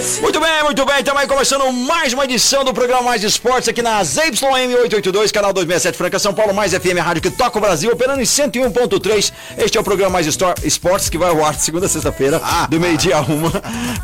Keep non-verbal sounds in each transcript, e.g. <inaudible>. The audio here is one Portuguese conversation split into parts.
Muito bem, muito bem. Estamos aí começando mais uma edição do programa Mais Esportes aqui na ZYM 882, canal 267 Franca São Paulo, mais FM Rádio que toca o Brasil, operando em 101.3. Este é o programa Mais Esportes que vai ao ar de segunda a sexta-feira, do meio-dia a uma,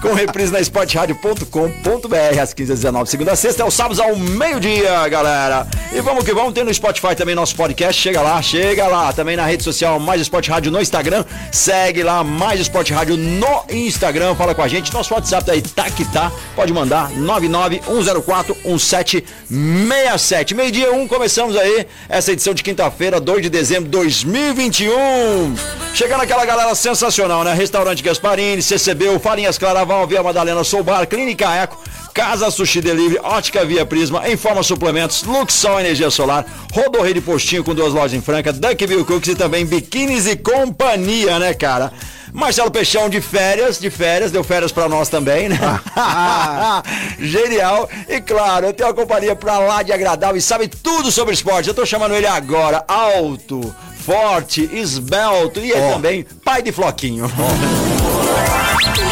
com reprise na esportradio.com.br às 15 às 19 segunda a sexta, é os sábados ao meio-dia, galera. E vamos que vamos, tem no Spotify também nosso podcast. Chega lá, chega lá. Também na rede social Mais Esporte Rádio no Instagram. Segue lá, Mais Esporte Rádio no Instagram. Fala com a gente. Nosso WhatsApp aí tá que tá. Pode mandar 991041767. Meio-dia 1, começamos aí essa edição de quinta-feira, 2 de dezembro de 2021. Chegando aquela galera sensacional, né? Restaurante Gasparini, CCB, Farinhas Claraval, Via Madalena Soubar, Clínica Eco, Casa Sushi Delivery, Ótica Via Prisma, Informa Suplementos, Luxol Energia Solar, Rodorreio de Postinho com duas lojas em Franca, Duckville Cooks e também Biquínis e Companhia, né, cara? Marcelo Peixão de férias, de férias, deu férias pra nós também, né? <laughs> Genial. E claro, eu tenho uma companhia pra lá de agradável e sabe tudo sobre esporte. Eu tô chamando ele agora, alto, forte, esbelto e é também pai de Floquinho.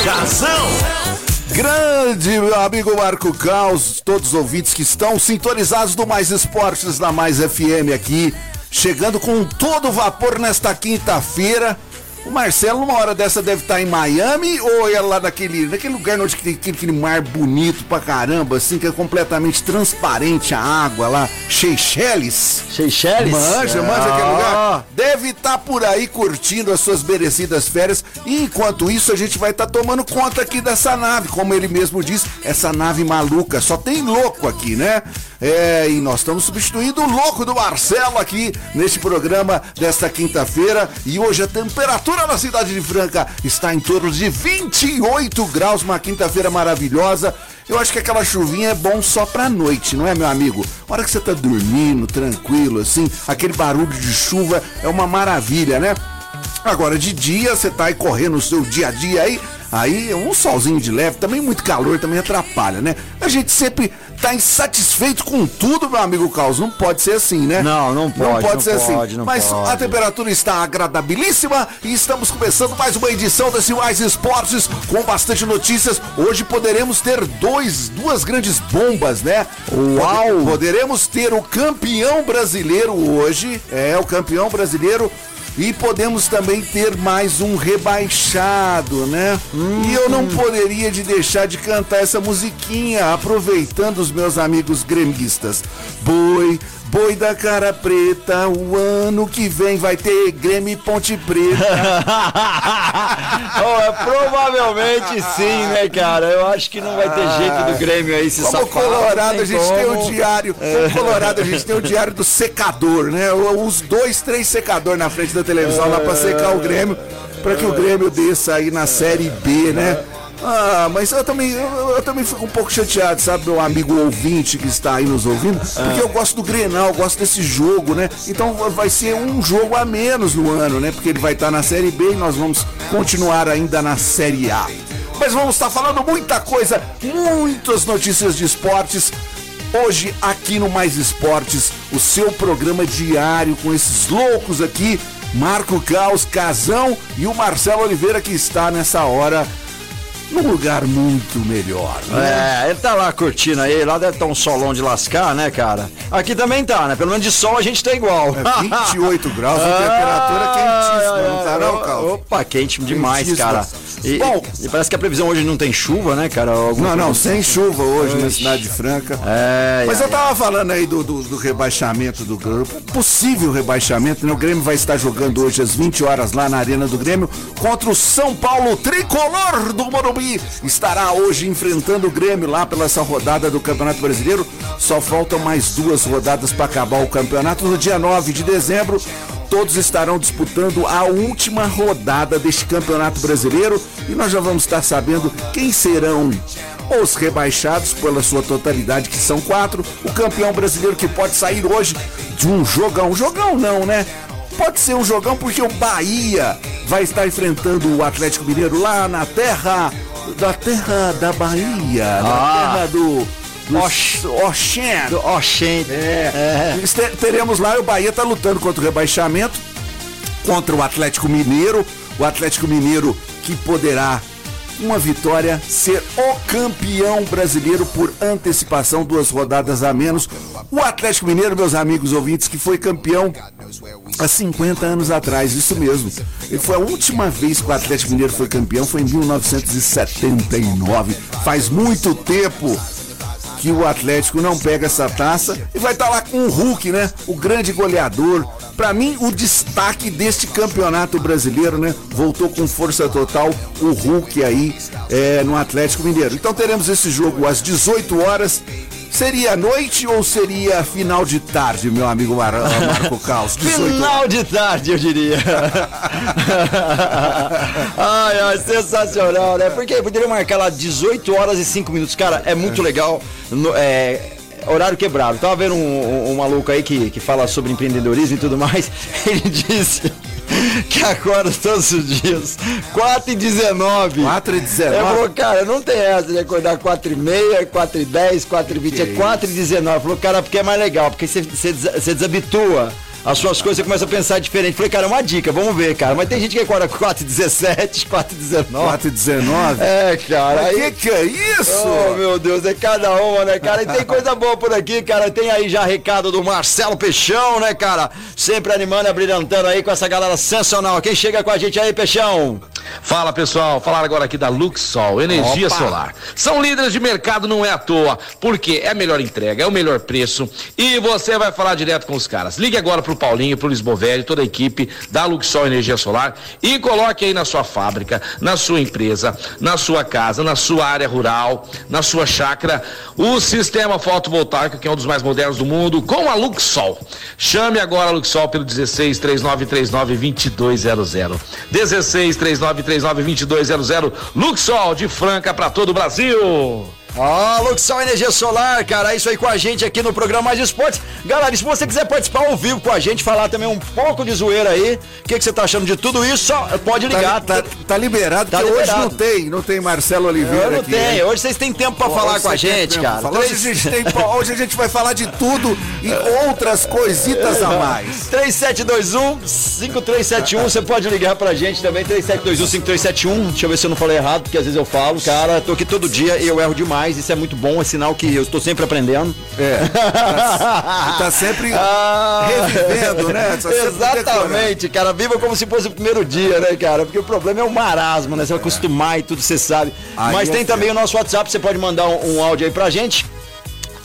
Casão. Grande meu amigo Marco Caos, todos os ouvintes que estão sintonizados do Mais Esportes na Mais FM aqui, chegando com todo vapor nesta quinta-feira. O Marcelo, numa hora dessa, deve estar em Miami ou é lá naquele, naquele lugar onde tem aquele, aquele mar bonito pra caramba, assim, que é completamente transparente a água lá, Seychelles. Seychelles? Manja, manja aquele Ah. lugar. Deve estar por aí curtindo as suas merecidas férias. E enquanto isso, a gente vai estar tomando conta aqui dessa nave. Como ele mesmo diz, essa nave maluca. Só tem louco aqui, né? É, e nós estamos substituindo o louco do Marcelo aqui neste programa desta quinta-feira. E hoje a temperatura na cidade de Franca está em torno de 28 graus, uma quinta-feira maravilhosa. Eu acho que aquela chuvinha é bom só pra noite, não é, meu amigo? A hora que você tá dormindo, tranquilo, assim, aquele barulho de chuva é uma maravilha, né? Agora, de dia, você tá aí correndo o seu dia a dia aí, aí um solzinho de leve, também muito calor, também atrapalha, né? A gente sempre tá insatisfeito com tudo, meu amigo Carlos. Não pode ser assim, né? Não, não pode, Não pode não ser pode, assim. não Mas pode. a temperatura está agradabilíssima e estamos começando mais uma edição desse Mais Esportes com bastante notícias. Hoje poderemos ter dois, duas grandes bombas, né? Uau! Poderemos ter o campeão brasileiro hoje, é o campeão brasileiro. E podemos também ter mais um rebaixado, né? E eu não poderia de deixar de cantar essa musiquinha, aproveitando os meus amigos gremistas. Boi, boi da cara preta, o ano que vem vai ter Grêmio e Ponte Preta. <laughs> Oh, é, provavelmente sim, né, cara? Eu acho que não vai ter jeito do Grêmio aí se Como safar. Colorado, a gente tem o como. diário. Como Colorado, a gente tem o diário do secador, né? Os dois, três secadores na frente da televisão lá pra secar o Grêmio, pra que o Grêmio desça aí na Série B, né? Ah, mas eu também, eu, eu também fico um pouco chateado, sabe, meu amigo ouvinte que está aí nos ouvindo, porque eu gosto do Grenal, eu gosto desse jogo, né? Então vai ser um jogo a menos no ano, né? Porque ele vai estar na Série B e nós vamos continuar ainda na Série A. Mas vamos estar falando muita coisa, muitas notícias de esportes. Hoje, aqui no Mais Esportes, o seu programa diário com esses loucos aqui, Marco Caos, Casão e o Marcelo Oliveira, que está nessa hora num lugar muito melhor. Né? É, ele tá lá curtindo aí, lá deve estar um solão de lascar, né, cara? Aqui também tá, né? Pelo menos de sol a gente tá igual. É 28 <laughs> graus, a temperatura quentíssima, não tá não, Caos? Opa, quente demais, Quentíssima. cara. E, Bom. e parece que a previsão hoje não tem chuva, né, cara? Alguma Não, não, sem chuva hoje na cidade franca. É, Mas é, eu tava falando aí do, do, do rebaixamento do grupo. Possível rebaixamento, né? O Grêmio vai estar jogando hoje às 20 horas lá na Arena do Grêmio contra o São Paulo Tricolor do Morumbi. Estará hoje enfrentando o Grêmio lá pela essa rodada do Campeonato Brasileiro. Só faltam mais duas rodadas para acabar o campeonato. No dia 9 de dezembro, todos estarão disputando a última rodada deste Campeonato Brasileiro e nós já vamos estar sabendo quem serão os rebaixados pela sua totalidade, que são quatro, o campeão brasileiro que pode sair hoje de um jogão. Jogão não, né? Pode ser um jogão porque o Bahia vai estar enfrentando o Atlético Mineiro lá na terra da terra da Bahia, na Ah. terra do Oxen. Do- gente. É. Este- Teremos lá o Bahia tá lutando contra o rebaixamento, contra o Atlético Mineiro. O Atlético Mineiro que poderá, uma vitória, ser o campeão brasileiro por antecipação, duas rodadas a menos. O Atlético Mineiro, meus amigos ouvintes, que foi campeão há 50 anos atrás, isso mesmo. E foi a última vez que o Atlético Mineiro foi campeão, foi em 1979. Faz muito tempo que o Atlético não pega essa taça e vai estar lá com o Hulk, né? O grande goleador. Pra mim, o destaque deste campeonato brasileiro, né? Voltou com força total o Hulk aí é, no Atlético Mineiro. Então teremos esse jogo às 18 horas. Seria noite ou seria final de tarde, meu amigo Mar Marco Caos? 18 horas. Final de tarde, eu diria. <laughs> ai, ai, sensacional, né? Porque poderia marcar lá 18 horas e 5 minutos. Cara, é muito legal. No- é, horário quebrado. Tava vendo um, um- um maluco aí que, que fala sobre empreendedorismo e tudo mais. <laughs> Ele disse <laughs> que acorda todos os dias, 4 e 19 4 e Ele 19. falou, cara, não tem essa de acordar 4 e meia, 4 e 10, 4 e 20, é 4 e 19. Falou, cara, porque é mais legal, porque você, você, você desabitua as suas coisas, você começa a pensar diferente. Falei, cara, é uma dica, vamos ver, cara. Mas tem gente que acorda 4 e 17, 4 e 19. 4 e 19? É, cara. Aí, que que é isso? Oh, meu Deus, é cada uma, né, cara? E tem coisa boa por aqui, cara. Tem aí já recado do Marcelo Peixão, né, cara? Sempre animando, abrilhantando aí com essa galera sensacional. Quem chega com a gente aí, Peixão? Fala pessoal, falar agora aqui da Luxol, energia Opa. solar. São líderes de mercado, não é à toa, porque é a melhor entrega, é o melhor preço e você vai falar direto com os caras. Ligue agora pro Paulinho, pro Lisbovelli, toda a equipe da Luxol Energia Solar e coloque aí na sua fábrica, na sua empresa, na sua casa, na sua área rural, na sua chácara, o sistema fotovoltaico, que é um dos mais modernos do mundo, com a Luxol. Chame agora a Luxol pelo 16 3939 2200. 16 3939 2200. Luxol de Franca para todo o Brasil. Ó, Luxol Energia Solar, cara, é isso aí com a gente aqui no programa Mais Esportes. Galera, se você quiser participar ao vivo com a gente, falar também um pouco de zoeira aí, o que, que você tá achando de tudo isso, só pode ligar. Tá, tá, tá liberado, Tá porque hoje liberado. não tem, não tem Marcelo Oliveira Eu não aqui. tenho, hein? hoje vocês têm tempo pra falar Hoje com a tem gente, cara. falar. Hoje, a Três- gente tem, <laughs> hoje a gente vai falar de tudo e outras coisitas a mais. <laughs> 3721-5371, você pode ligar pra gente também, 3721-5371. Deixa eu ver se eu não falei errado, porque às vezes eu falo, cara, tô aqui todo dia e eu erro demais, isso é muito bom, é sinal que eu estou sempre aprendendo. É. Tá, <laughs> tá sempre Ah, revivendo, né? Tá Exatamente, cara. Viva como se fosse o primeiro dia, né, cara? Porque o problema é o marasmo, né? Você vai acostumar e tudo, você sabe. Aí Mas é tem também o nosso WhatsApp, você pode mandar um, um áudio aí pra gente.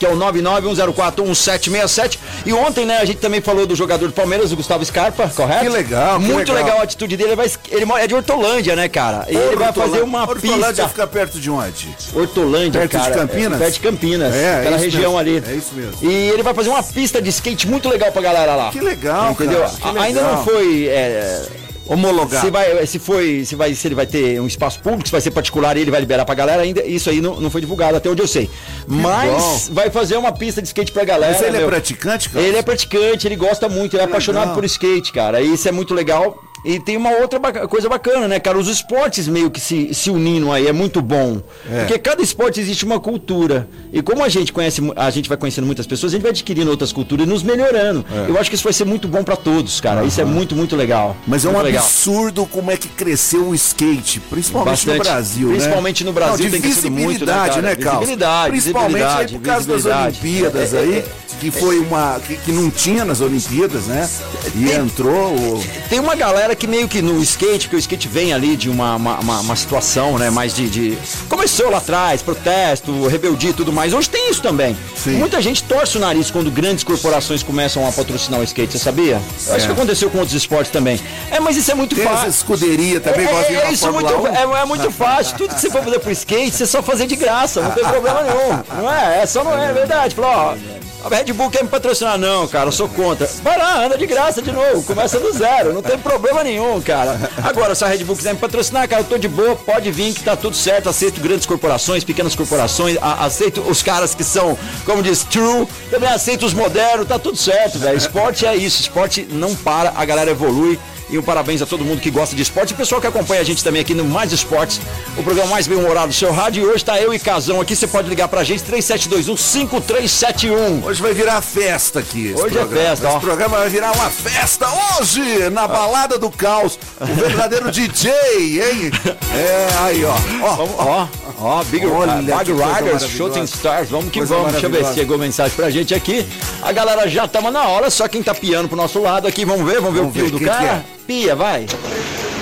Que é o 991041767. E ontem, né, a gente também falou do jogador do Palmeiras, o Gustavo Scarpa, correto? Que legal, que Muito legal. legal. a atitude dele. Ele, vai, ele é de Hortolândia, né, cara? E ele vai fazer uma Hortolândia pista. fica perto de onde? Hortolândia, Perto de cara. Campinas? É, perto de Campinas. É, é aquela isso região mesmo. ali. É isso mesmo. E ele vai fazer uma pista de skate muito legal pra galera lá. Que legal, Entendeu? cara, que A- Ainda legal. não foi. é, Homologado. se, vai, se, foi, se, vai, se ele vai ter um espaço público, se vai ser particular e ele vai liberar pra galera, ainda isso aí não, não foi divulgado, até onde eu sei. Mas vai fazer uma pista de skate pra galera. Mas ele é meu. praticante, cara? Ele é praticante, ele gosta muito, ele é apaixonado legal. por skate, cara. E isso é muito legal. E tem uma outra baca- coisa bacana, né, cara? Os esportes meio que se, se unindo aí, é muito bom. É. Porque cada esporte existe uma cultura. E como a gente conhece, a gente vai conhecendo muitas pessoas, a gente vai adquirindo outras culturas e nos melhorando. É. Eu acho que isso vai ser muito bom pra todos, cara. Isso é muito, muito legal. Mas é um muito legal. absurdo como é que cresceu o skate, principalmente no Bastante. Brasil, né? Principalmente no Brasil Não, tem crescido muito, né, visibilidade, cara? né, Carlos? Visibilidade, Principalmente aí por causa das. Olimpíadas É, é, aí, é, que foi uma... Que, que não tinha nas Olimpíadas, né? E Tem- entrou... o- Tem uma galera que meio que no skate, porque o skate vem ali de uma, uma, uma- uma situação, né, mais de, de- Começou lá atrás, protesto, rebeldia e tudo mais. Hoje tem isso também. Sim. Muita gente torce o nariz quando grandes corporações começam a patrocinar o skate, você sabia? Eu Acho É. que aconteceu com outros esportes também. É, mas isso é muito Tem fácil. escuderia também, É, de ir é, na isso muito, 1. é, é muito fácil. Tudo que você for fazer pro skate, você só fazer de graça, não tem problema nenhum. Não é? É só não é, é verdade. Falou, ó, A Red Bull quer me patrocinar, não, cara, eu sou contra. Vai lá, anda de graça de novo, começa do zero, não tem problema nenhum, cara. Agora, se a Red Bull quiser me patrocinar, cara, eu tô de boa, pode vir que tá tudo certo, aceito grandes corporações, pequenas corporações, aceito os caras que são, como diz, true, também aceito os modernos, tá tudo certo, velho. Esporte é isso, esporte não para, a galera evolui. E um parabéns a todo mundo que gosta de esporte e o pessoal que acompanha a gente também aqui no Mais Esportes, o programa mais bem-humorado do seu rádio. E hoje está eu e Casão aqui. Você pode ligar pra gente, 3721-5371. Hoje vai virar festa aqui. Hoje é programa. festa, ó. Esse programa vai virar uma festa hoje, na balada do caos. O verdadeiro <laughs> DJ, hein? É, aí, ó. Ó, Vamos, ó, ó, Big, Big Riders. Shooting Stars, vamos que Coisa vamos. Deixa eu ver se chegou mensagem pra gente aqui. A galera já tava na hora, só quem tá piando pro nosso lado aqui, vamos ver, vamos ver Vamos o pio ver, do cara. Pia, vai.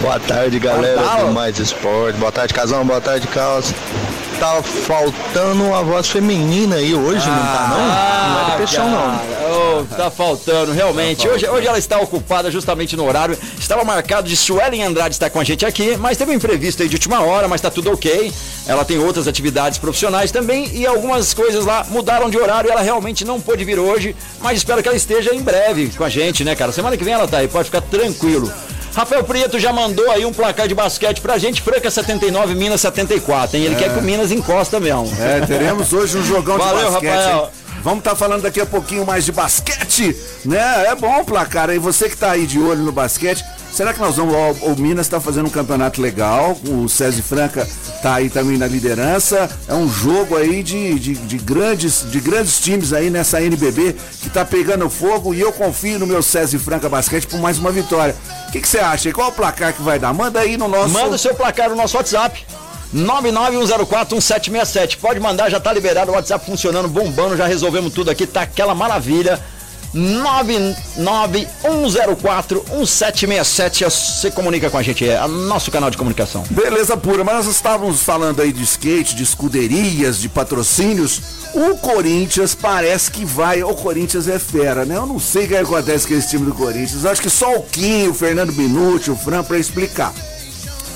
Boa tarde, galera Boa tarde. do Mais Esporte. Boa tarde, Casão. Boa tarde, Caos. Tá faltando uma voz feminina aí hoje, não tá não? Não é depressão não. Ah, cara, ô, tá faltando, realmente. Hoje, hoje ela está ocupada justamente no horário. Estava marcado de Suelen Andrade estar com a gente aqui, mas teve um imprevisto aí de última hora, mas tá tudo ok. Ela tem outras atividades profissionais também e algumas coisas lá mudaram de horário e ela realmente não pôde vir hoje, mas espero que ela esteja em breve com a gente, né, cara? Semana que vem ela tá aí, pode ficar tranquilo. Rafael Prieto já mandou aí um placar de basquete pra gente, Franca 79, Minas 74, hein? Ele quer que o Minas encosta mesmo. É, teremos hoje um jogão Valeu, de basquete. Rafael. hein? Vamos estar falando daqui a pouquinho mais de basquete, né? É bom o placar aí. Você que tá aí de olho no basquete, será que nós vamos. O, o Minas está fazendo um campeonato legal, o César Franca tá aí também na liderança. É um jogo aí de, de, de grandes, de grandes times aí nessa NBB que tá pegando fogo e eu confio no meu César Franca Basquete por mais uma vitória. O que você acha? Qual o placar que vai dar? Manda aí no nosso. Manda o seu placar no nosso WhatsApp. 991041767. Pode mandar, já tá liberado o WhatsApp funcionando, bombando, já resolvemos tudo aqui, tá aquela maravilha. 991041767. Você comunica com a gente, é o nosso canal de comunicação. Beleza pura, mas nós estávamos falando aí de skate, de escuderias, de patrocínios. O Corinthians parece que vai. O Corinthians é fera, né? Eu não sei o que acontece com esse time do Corinthians. Eu acho que só o Kim, o Fernando Minuti, o Fran pra explicar.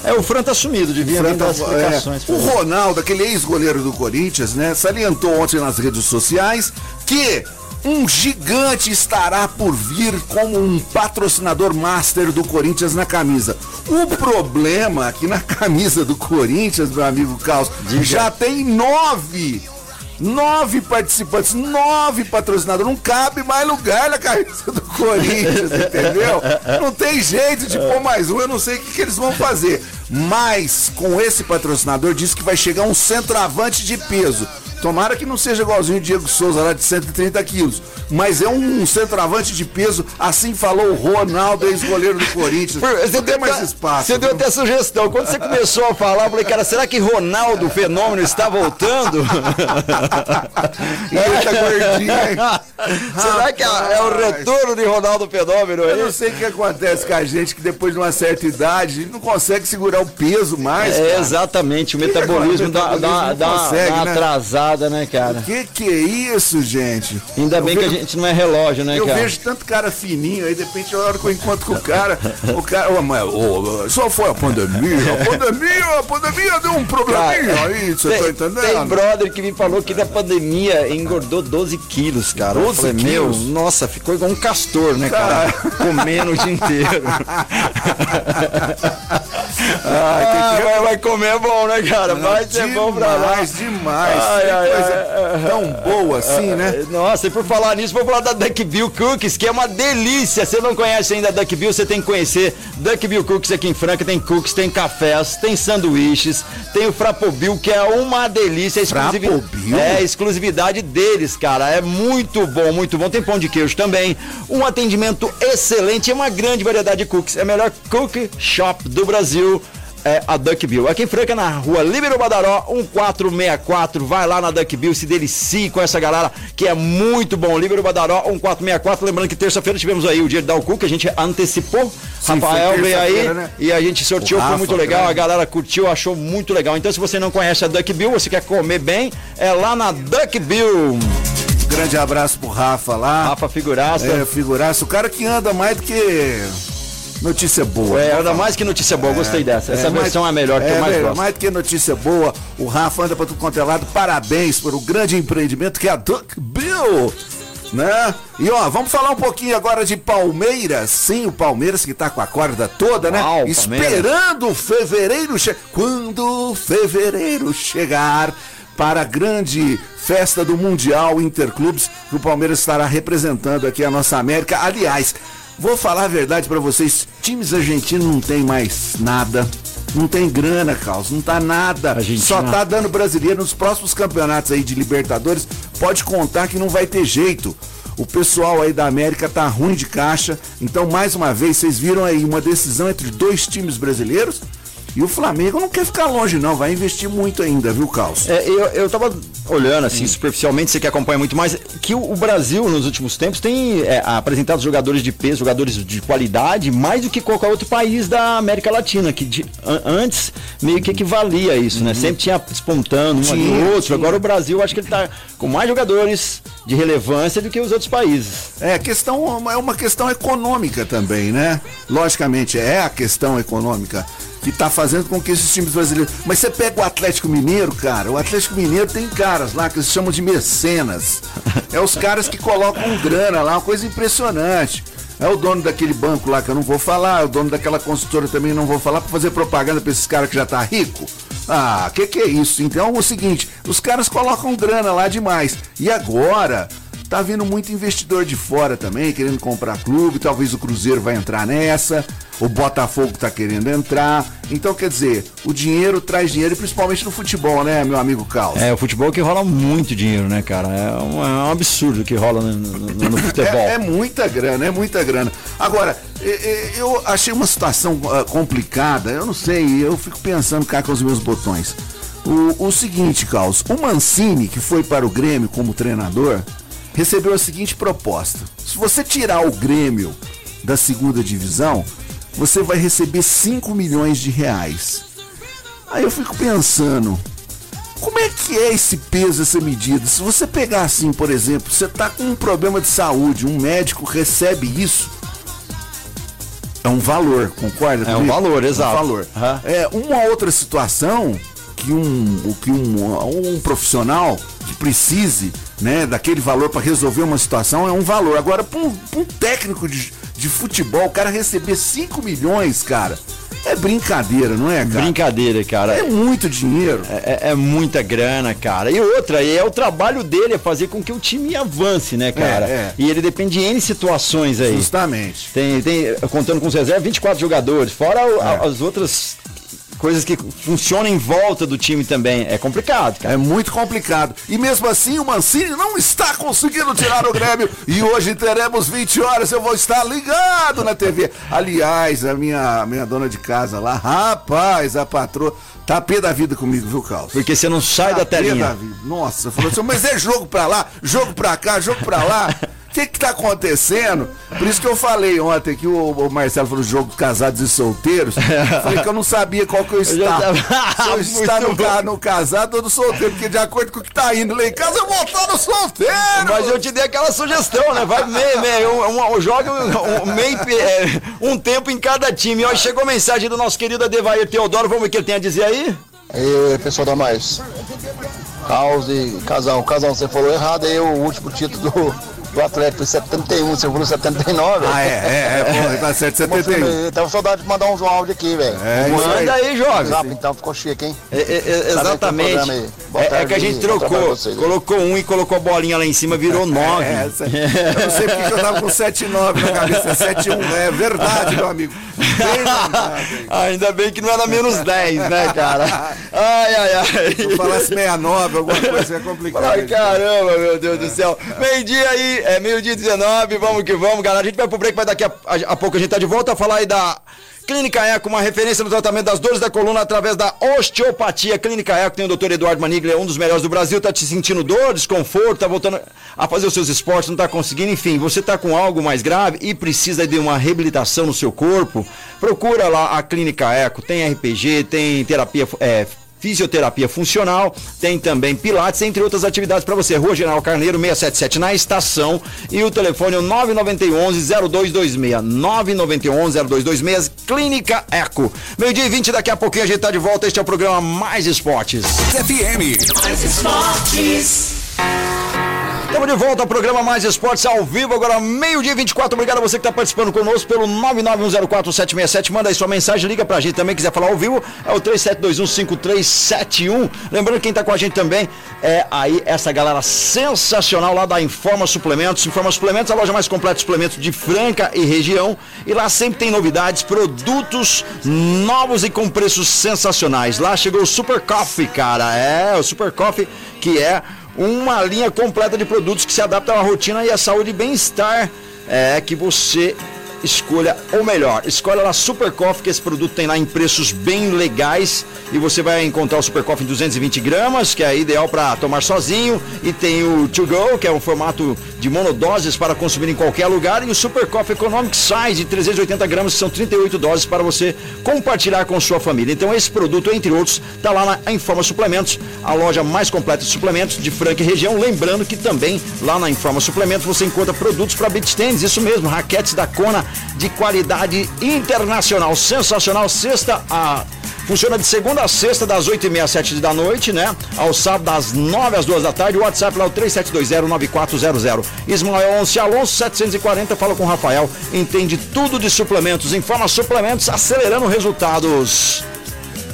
É, o Fran tá sumido, devia Fran tá- explicações. é, o Ronaldo, aquele ex-goleiro do Corinthians, né? Salientou ontem nas redes sociais que um gigante estará por vir como um patrocinador master do Corinthians na camisa. O problema é que na camisa do Corinthians, meu amigo Carlos, já tem nove. Nove participantes, nove patrocinadores. Não cabe mais lugar na camisa do Corinthians, entendeu? Não tem jeito de pôr mais um. Eu não sei o que, que eles vão fazer. Mas com esse patrocinador diz que vai chegar um centroavante de peso. Tomara que não seja igualzinho o Diego Souza lá de 130 quilos. Mas é um centroavante de peso, assim falou o Ronaldo, ex-goleiro do Corinthians. Não tem mais espaço. Você deu viu? até sugestão. Quando você começou a falar, eu falei, cara, será que Ronaldo, o fenômeno, está voltando? E ele tá gordinho, <laughs> será que é, é o retorno de Ronaldo Fenômeno Eu aí? não sei o que acontece com a gente que depois de uma certa idade não consegue segurar o peso mais. É, exatamente, o metabolismo o dá, dá, metabolismo não dá, consegue, dá uma né? Né, cara? Que que é isso, gente? Ainda Eu bem que a vejo- gente não é relógio, né, Eu cara? vejo tanto cara fininho, aí de repente a hora que eu encontro com o cara, o cara, ô, mas, ô, só foi a pandemia, a pandemia, a pandemia deu um probleminha Cara, aí, você tá entendendo? tem brother que me falou que na pandemia engordou 12 quilos, cara. Eu 12 falei, quilos? meu, nossa, ficou igual um castor, né, cara? Comendo o dia inteiro. <laughs> Ah, vai, vai comer bom, né, cara? Vai ser bom pra lá. Demais, demais. Ai, ai, coisa ai, tão boa assim, né? Nossa, e por falar nisso, vou falar da Duckbill Cookies, que é uma delícia. Você não conhece ainda a Duckbill, você tem que conhecer. Duckbill Cookies aqui em Franca tem cookies, tem cafés, tem sanduíches, tem o Frapobil, que é uma delícia. É? É exclusividade deles, cara. É muito bom, muito bom. Tem pão de queijo também. Um atendimento excelente e uma grande variedade de cookies. É a melhor cookie shop do Brasil é a Duckbill. Aqui em Franca, na rua Líbero Badaró, 1464. Vai lá na Duckbill, se delicie com essa galera que é muito bom. Líbero Badaró, 1464. Lembrando que terça-feira tivemos aí o dia de dar o cu, que a gente antecipou. Sim, Rafael veio aí né? e a gente sorteou, O foi Rafa, muito legal. grande. A galera curtiu, achou muito legal. Então, se você não conhece a Duckbill, você quer comer bem, é lá na Duckbill. Grande abraço pro Rafa lá. Rafa Figuraça. É, figuraça. O cara que anda mais do que notícia boa. É, ainda mais que notícia boa, gostei dessa. Essa mais- versão é a melhor que eu mais melhor, gosto. Mais que notícia boa, o Rafa anda pra tudo quanto é lado. Parabéns pelo grande empreendimento que é a Duck Bill. Né? E ó, vamos falar um pouquinho agora de Palmeiras. Sim, o Palmeiras que tá com a corda toda, né? Uau, Esperando fevereiro chegar. Quando fevereiro chegar para a grande festa do Mundial Interclubes, o Palmeiras estará representando aqui a nossa América. Aliás, vou falar a verdade para vocês, times argentinos não tem mais nada. Não tem grana, Carlos, não tá nada. Só tá dando brasileiro nos próximos campeonatos aí de Libertadores. Pode contar que não vai ter jeito. O pessoal aí da América tá ruim de caixa. Então, mais uma vez, vocês viram aí uma decisão entre dois times brasileiros. E o Flamengo não quer ficar longe, não. Vai investir muito ainda, viu, Carlos? É, eu, eu tava olhando assim, superficialmente, você que acompanha muito mais, que o, o Brasil, nos últimos tempos, tem é, apresentado jogadores de peso, jogadores de qualidade, mais do que qualquer outro país da América Latina, que de- an- antes meio que equivalia a isso, né? Sempre tinha despontando um Tinha, ali outro. tinha. Agora o Brasil, acho que ele tá com mais jogadores de relevância do que os outros países. É, questão, é uma questão econômica também, né? Logicamente, é a questão econômica que tá fazendo com que esses times brasileiros. Mas você pega o Atlético Mineiro, cara, o Atlético Mineiro tem caras lá que eles chamam de mecenas. É os caras que colocam grana lá, uma coisa impressionante. É o dono daquele banco lá que eu não vou falar, é o dono daquela consultora também não vou falar pra fazer propaganda pra esses caras que já tá rico. Ah, que que é isso? Então é o seguinte, os caras colocam grana lá demais. E agora, Tá vindo muito investidor de fora também, querendo comprar clube, talvez o Cruzeiro vai entrar nessa, o Botafogo tá querendo entrar. Então, quer dizer, o dinheiro traz dinheiro, principalmente no futebol, né, meu amigo Carlos? É, o futebol que rola muito dinheiro, né, cara? É um, é um absurdo que rola no, no- no <laughs> futebol. É, é muita grana, é muita grana. Agora, eu achei uma situação ah, complicada, eu não sei, eu fico pensando cá com os meus botões. O, o seguinte, Carlos, o Mancini, que foi para o Grêmio como treinador, recebeu a seguinte proposta: se você tirar o Grêmio da segunda divisão, você vai receber 5 milhões de reais. Aí eu fico pensando, como é que é esse peso, essa medida? Se você pegar assim, por exemplo, você tá com um problema de saúde, um médico recebe isso, é um valor, concorda? É um valor, exato. Um valor. Aham. É uma outra situação que um, que um, um profissional que precise, né, daquele valor para resolver uma situação é um valor. Agora, para um, um técnico de, de futebol, o cara receber 5 milhões, cara, é brincadeira, não é, cara? Brincadeira, cara. É muito dinheiro. É, é muita grana, cara. E outra, é o trabalho dele é fazer com que o time avance, né, cara? é. E ele depende de N situações aí. Justamente. Tem, tem, contando com os reservas, 24 jogadores, fora a- as outras coisas que funcionam em volta do time também. É complicado, cara. É muito complicado. E mesmo assim, o Mancini não está conseguindo tirar o Grêmio. E hoje teremos 20 horas, eu vou estar ligado na TV. Aliás, a minha, minha dona de casa lá, rapaz, a patroa, tá pé da vida comigo, viu, Carlos? Porque você não sai da Tá pé telinha. vida. Nossa, falou assim, mas é jogo pra lá, jogo pra cá, jogo pra lá. <laughs> O que que tá acontecendo? Por isso que eu falei ontem que o, o Marcelo falou jogo de casados e solteiros. Falei que eu não sabia qual que eu estava. tava- Se eu Muito estar no, ca- no casado ou no solteiro, porque de acordo com o que tá indo lá em casa, eu vou estar no solteiro. Mas eu te dei aquela sugestão, né? Vai meio, meio, um, um, joga um, um, meio, é, um tempo em cada time. Ó, chegou mensagem do nosso querido Adevair Teodoro. Vamos ver o que ele tem a dizer aí? Aí, pessoal da Mais. Caos e Casão. Casão, você falou errado aí o último título do, do Atlético foi 71, você falou 79. Ah, é, é, é, pô, tá certo, 71. Eu tava saudade de mandar um áudio aqui, velho. É. Manda aí, jovem. Zap, então ficou chique, hein? É, é, é, exatamente. É, é tarde que a gente trocou. vocês. Colocou um e colocou a bolinha lá em cima, virou <laughs> nove. É, essa- <laughs> eu não sei porque que eu tava com 7,9 na cabeça, é 7,1. É verdade, meu amigo. Bem? Ainda bem que não era menos 10, né, cara? <laughs> Ai, ai, ai. Se eu falasse 69, alguma coisa é complicado. Ai, caramba, meu Deus do céu. Meio-dia aí, é meio-dia 19, vamos que vamos, galera. A gente vai pro break, vai daqui a, a- a pouco a gente tá de volta a falar aí da Clínica Eco, uma referência no tratamento das dores da coluna através da osteopatia. Clínica Eco tem o Dr. Eduardo Maniglia, um dos melhores do Brasil, tá te sentindo dor, desconforto, tá voltando a fazer os seus esportes, não tá conseguindo, enfim, você tá com algo mais grave e precisa de uma reabilitação no seu corpo, procura lá a Clínica Eco, tem RPG, tem terapia é, fisioterapia funcional, tem também pilates, entre outras atividades para você. Rua General Carneiro, 677 na estação e o telefone é o 9911-0226. 9911-0226, Clínica Eco. Meio-dia e 20, daqui a pouquinho a gente tá de volta. Este é o programa Mais Esportes. FM. Mais esportes. Estamos de volta ao programa Mais Esportes ao vivo, agora meio-dia 24. Obrigado a você que está participando conosco pelo 991047767. Manda aí sua mensagem, liga pra gente também, quiser falar ao vivo, é o 37215371. Lembrando quem está com a gente também é aí essa galera sensacional lá da Informa Suplementos. Informa Suplementos, a loja mais completa de suplementos de Franca e região. E lá sempre tem novidades, produtos novos e com preços sensacionais. Lá chegou o Super Coffee, cara. É, o Super Coffee que é uma linha completa de produtos que se adaptam à rotina e à saúde e bem-estar é, que você escolha o melhor. Escolha lá Super Coffee, que esse produto tem lá em preços bem legais. E você vai encontrar o Super Coffee em 220 gramas, que é ideal para tomar sozinho. E tem o To Go, que é um formato de monodoses para consumir em qualquer lugar. E o Super Coffee Economic Size de 380 gramas, que são 38 doses para você compartilhar com sua família. Então esse produto, entre outros, está lá na Informa Suplementos, a loja mais completa de suplementos de Franca e região. Lembrando que também lá na Informa Suplementos você encontra produtos para beach tennis, isso mesmo, raquetes da Kona de qualidade internacional, sensacional. Sexta a Funciona de segunda a sexta, das 8h30 às 7 da noite, né? Ao sábado, das 9 às 2 da tarde. O WhatsApp lá é o 3720-9400. Ismael Once Alonso 740. Fala com o Rafael. Entende tudo de suplementos. Informa suplementos, acelerando resultados.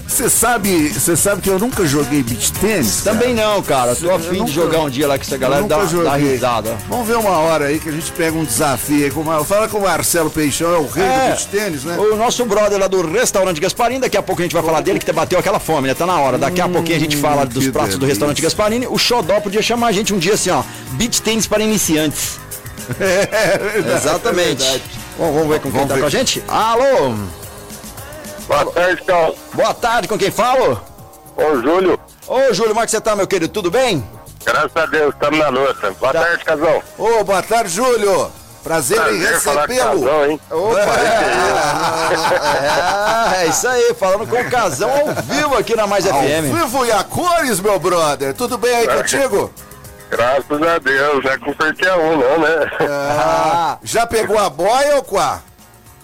Você sabe, você sabe que eu nunca joguei beach tênis? cara? Também não, cara. Tô afim de jogar um dia lá com essa galera, dá, dá risada. Vamos ver uma hora aí que a gente pega um desafio aí. Com Fala com o Marcelo Peixão, é o rei do beach tênis, né? O nosso brother lá do restaurante Gasparini, daqui a pouco a gente vai falar dele, que bateu aquela fome, né? Tá na hora. Daqui a pouquinho a gente fala dos Hum, que pratos do delícia. restaurante Gasparini. O Xodó podia chamar a gente um dia assim, ó. Beach tênis para iniciantes. <laughs> Exatamente. é verdade. Bom, vamos ver com quem Vamos tá ver. com a gente. Alô, Boa tarde, Carlos. boa tarde, com quem falo? Ô, Júlio. Ô, Júlio, como é que você tá, meu querido? Tudo bem? Graças a Deus, estamos na luta. Boa Tá. tarde, Casão. Ô, boa tarde, Júlio. Prazer, em Prazer o recebê-lo. Casão, hein? Opa! É, é isso aí, falando com o Casão ao vivo aqui na Mais Ao FM. vivo e a cores, meu brother. Tudo bem aí contigo? Graças a Deus, não é com um, não, né? Ah, Já pegou a boia ou quá?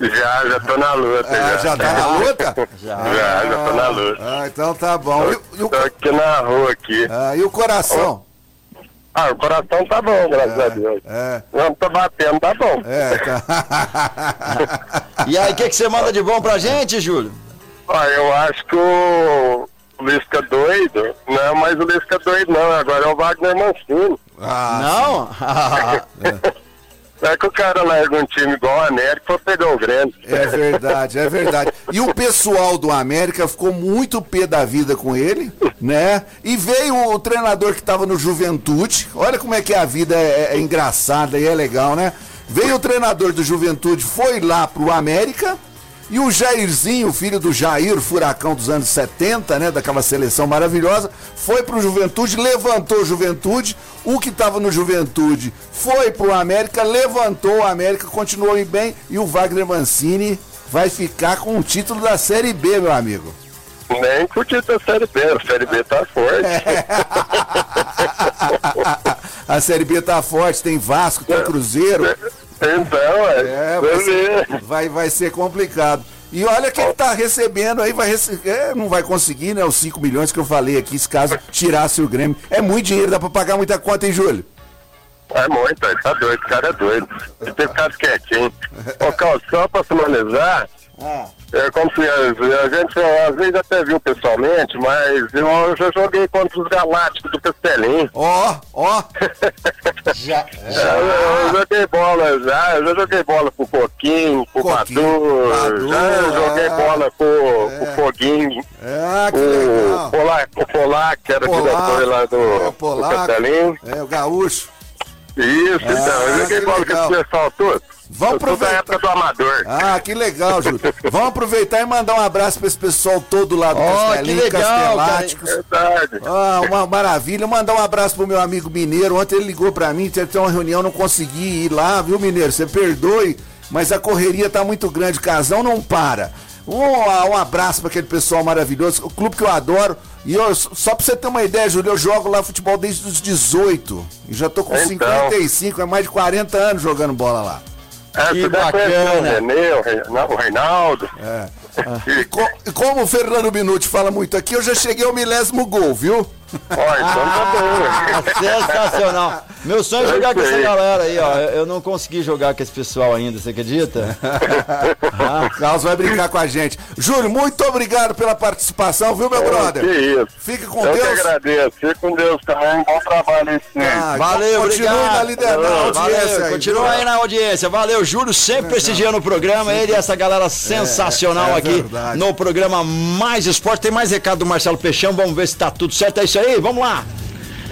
Já, já tô na luta. Ah, já tá na luta? já. <laughs> Já, já tô na luta. Ah, então tá bom. E, e o, Tô aqui na rua aqui. ah, e o coração? Ah, o coração tá bom, graças a Deus. É, Não tô batendo, tá bom. é, tá. <laughs> E aí, o que, que você manda de bom pra gente, Júlio? Ah, eu acho que o o Lisca doido, não é mais o Lisca doido, não. Agora é o Wagner Mancini. Ah, Não? <laughs> É que o cara larga um time igual o América pra pegar o Grêmio. É verdade, é verdade. E o pessoal do América ficou muito pé da vida com ele, né? E veio o treinador que estava no Juventude. Olha como é que a vida é, é engraçada e é legal, né? Veio o treinador do Juventude, foi lá pro América. E o Jairzinho, filho do Jair, furacão dos anos 70, né? Daquela seleção maravilhosa, foi pro Juventude, levantou o Juventude. O que estava no Juventude foi pro América, levantou o América, continuou em bem. E o Wagner Mancini vai ficar com o título da Série B, meu amigo. Nem título da Série B. A Série B tá forte. <laughs> a Série B tá forte, tem Vasco, tem Cruzeiro. Então, É, é. vai ser, vai, vai ser complicado. E olha quem tá recebendo aí, vai rece- é, não vai conseguir, né? Os 5 milhões que eu falei aqui, se caso tirasse o Grêmio. É muito dinheiro, dá pra pagar muita conta, hein, Júlio? É muito, ele tá doido, o cara é doido. Ele tem ficado quietinho. Ô, Carlos, só pra finalizar, é como se a, a gente às vezes até viu pessoalmente, mas eu já joguei contra os Galácticos do Castelinho. Ó, ó. <laughs> Já. Eu, eu joguei bola já, eu já joguei bola pro Coquinho, pro Coquinho, Badu, já joguei é. bola pro, pro Foguinho, Ah, que o legal. Polac, o Polac, que era Polaco, diretor lá do, é, o do Polaco. Castelinho. É, o gaúcho. Isso, então, eu joguei que bola legal. com esse pessoal todo. Vamos sou da aproveitar. época do amador. Ah, que legal, Júlio. Vamos aproveitar e mandar um abraço pra esse pessoal todo lá do Ó, Castelinho, que legal, Casteláticos. Verdade. Ah, uma maravilha. Mandar um abraço pro meu amigo Mineiro. Ontem ele ligou pra mim, teve uma reunião, não consegui ir lá, viu, Mineiro? Você perdoe, mas a correria tá muito grande, casão não para. Um, um abraço pra aquele pessoal maravilhoso, o clube que eu adoro. E eu, só pra você ter uma ideia, Júlio, eu jogo lá futebol desde os 18. E já tô com Então. 55, é mais de 40 anos jogando bola lá. É, Que bacana. O Renê, o, Reinaldo. É. E, Co- como o Fernando Minuti fala muito aqui, eu já cheguei ao milésimo gol, viu? Ó, então tá bom. Ah, sensacional. Meu sonho é jogar com essa galera aí, ó. Eu não consegui jogar com esse pessoal ainda, você acredita? <laughs> Ah, Carlos vai brincar com a gente. Júlio, muito obrigado pela participação, viu, meu brother? Que isso. Fique com Eu que Deus. agradeço. Fique com Deus também. Bom trabalho aí, sim. Ah, Valeu, continue obrigado. na liderança, Valeu, aí, continua aí na audiência. Valeu, Júlio, sempre prestigiando o programa. Ele e essa galera sensacional é aqui verdade. no programa Mais Esporte. Tem mais recado do Marcelo Peixão. Vamos ver se tá tudo certo. É isso aí, vamos lá.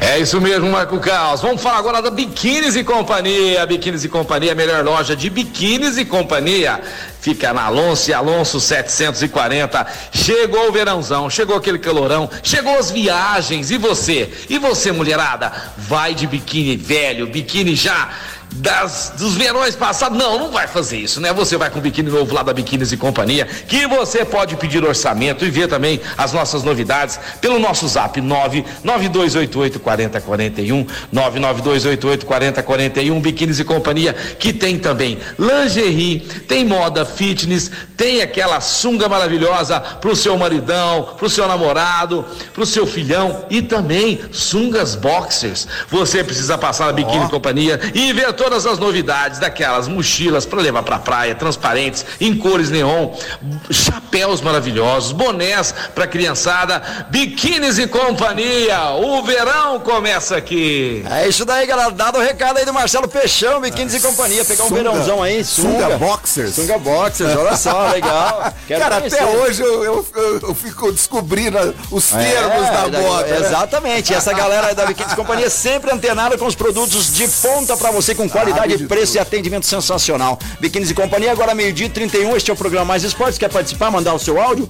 É isso mesmo, Marco Caos. Vamos falar agora da Biquínis e Companhia. Biquínis e Companhia, a melhor loja de biquínis e companhia. Fica na Alonso e Alonso 740. Chegou o verãozão, chegou aquele calorão, chegou as viagens. E você? E você, mulherada? Vai de biquíni velho, biquíni já das, dos verões passados. Não, não vai fazer isso, né? Você vai com o biquíni novo lá da Biquínis e Companhia, que você pode pedir orçamento e ver também as nossas novidades pelo nosso zap 99288 4041 99288 4041 Biquínis e Companhia, que tem também lingerie, tem moda fitness, tem aquela sunga maravilhosa pro seu maridão, pro seu namorado, pro seu filhão e também sungas boxers. Você precisa passar na Biquíni e Companhia e ver todas as novidades daquelas mochilas para levar pra praia, transparentes, em cores neon, chapéus maravilhosos, bonés pra criançada, biquínis e companhia. O verão começa aqui. É isso daí, galera. Dado o recado aí do Marcelo Peixão, Biquínis e Companhia. Pegar um Sunga- verãozão aí. Sunga Boxers. Sunga Boxers, olha só, <laughs> legal. Quero Cara, conhecer. até hoje eu, eu, eu- eu fico descobrindo os É, termos da da- moda. né? Exatamente. Essa galera aí da Biquínis Companhia sempre antenada com os produtos de ponta pra você com qualidade, de preço e atendimento sensacional. Biquínis e Companhia, agora meio-dia e 31. Este é o programa Mais Esportes. Quer participar? Mandar o seu áudio?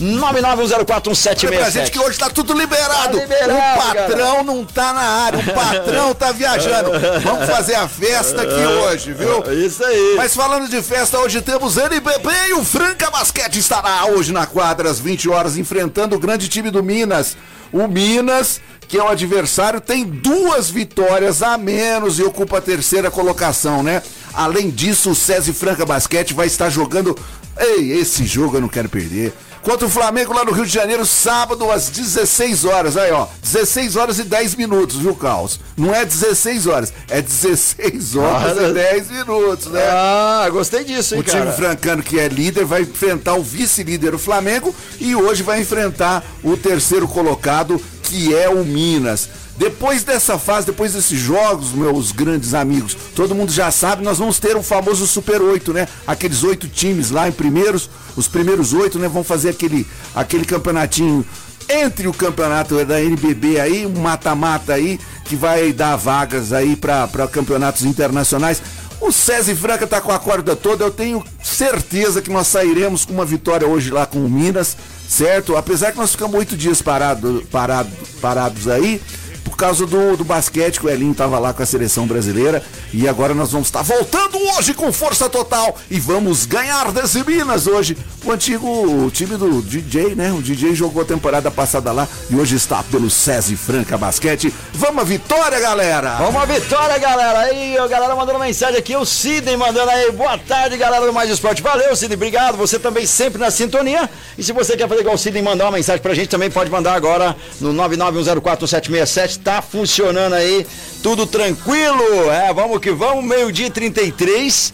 991041767. Lembra pra gente que hoje tá tudo liberado. Tá liberado, o patrão não tá na área, o patrão tá viajando. Vamos fazer a festa aqui <laughs> hoje, viu? Isso aí. Mas falando de festa, hoje temos NBB e o Franca Basquete estará hoje na quadra às 20 horas enfrentando o grande time do Minas. O Minas, que é o adversário, tem duas vitórias a menos e ocupa a terceira colocação, né? Além disso, o SESI Franca Basquete vai estar jogando. Ei, esse jogo eu não quero perder. Contra o Flamengo lá no Rio de Janeiro, sábado às 16 horas. Aí, ó, 16 horas e 10 minutos, viu, Caos? Não é 16 horas, é 16 horas e 10 minutos, né? Ah, gostei disso, hein, O time cara. francano, que é líder, vai enfrentar o vice-líder, o Flamengo, e hoje vai enfrentar o terceiro colocado, que é o Minas. Depois dessa fase, depois desses jogos, meus grandes amigos, todo mundo já sabe, nós vamos ter o famoso Super 8, né? Aqueles oito times lá em primeiros, os primeiros oito, né? Vão fazer aquele, aquele campeonatinho entre o campeonato da NBB aí, um mata-mata aí, que vai dar vagas aí para campeonatos internacionais. O César Franca tá com a corda toda, eu tenho certeza que nós sairemos com uma vitória hoje lá com o Minas, certo? Apesar que nós ficamos oito dias parado, parado, parados aí, por causa do, do basquete, que o Elinho tava lá com a seleção brasileira. E agora nós vamos estar voltando hoje com força total e vamos ganhar desse Minas hoje. O antigo time do DJ, né? O DJ jogou a temporada passada lá e hoje está pelo SESI Franca Basquete. Vamos à vitória, galera! Vamos à vitória, galera. Aí, ó, galera mandando mensagem aqui. O Sidney mandando aí. Boa tarde, galera do Mais Esporte. Valeu, Sidney. Obrigado. Você também sempre na sintonia. E se você quer fazer igual o Sidney, mandar uma mensagem pra gente, também pode mandar agora no 991041767. Tá funcionando aí. Tudo tranquilo. É, vamos que vamos. Meio-dia e 33.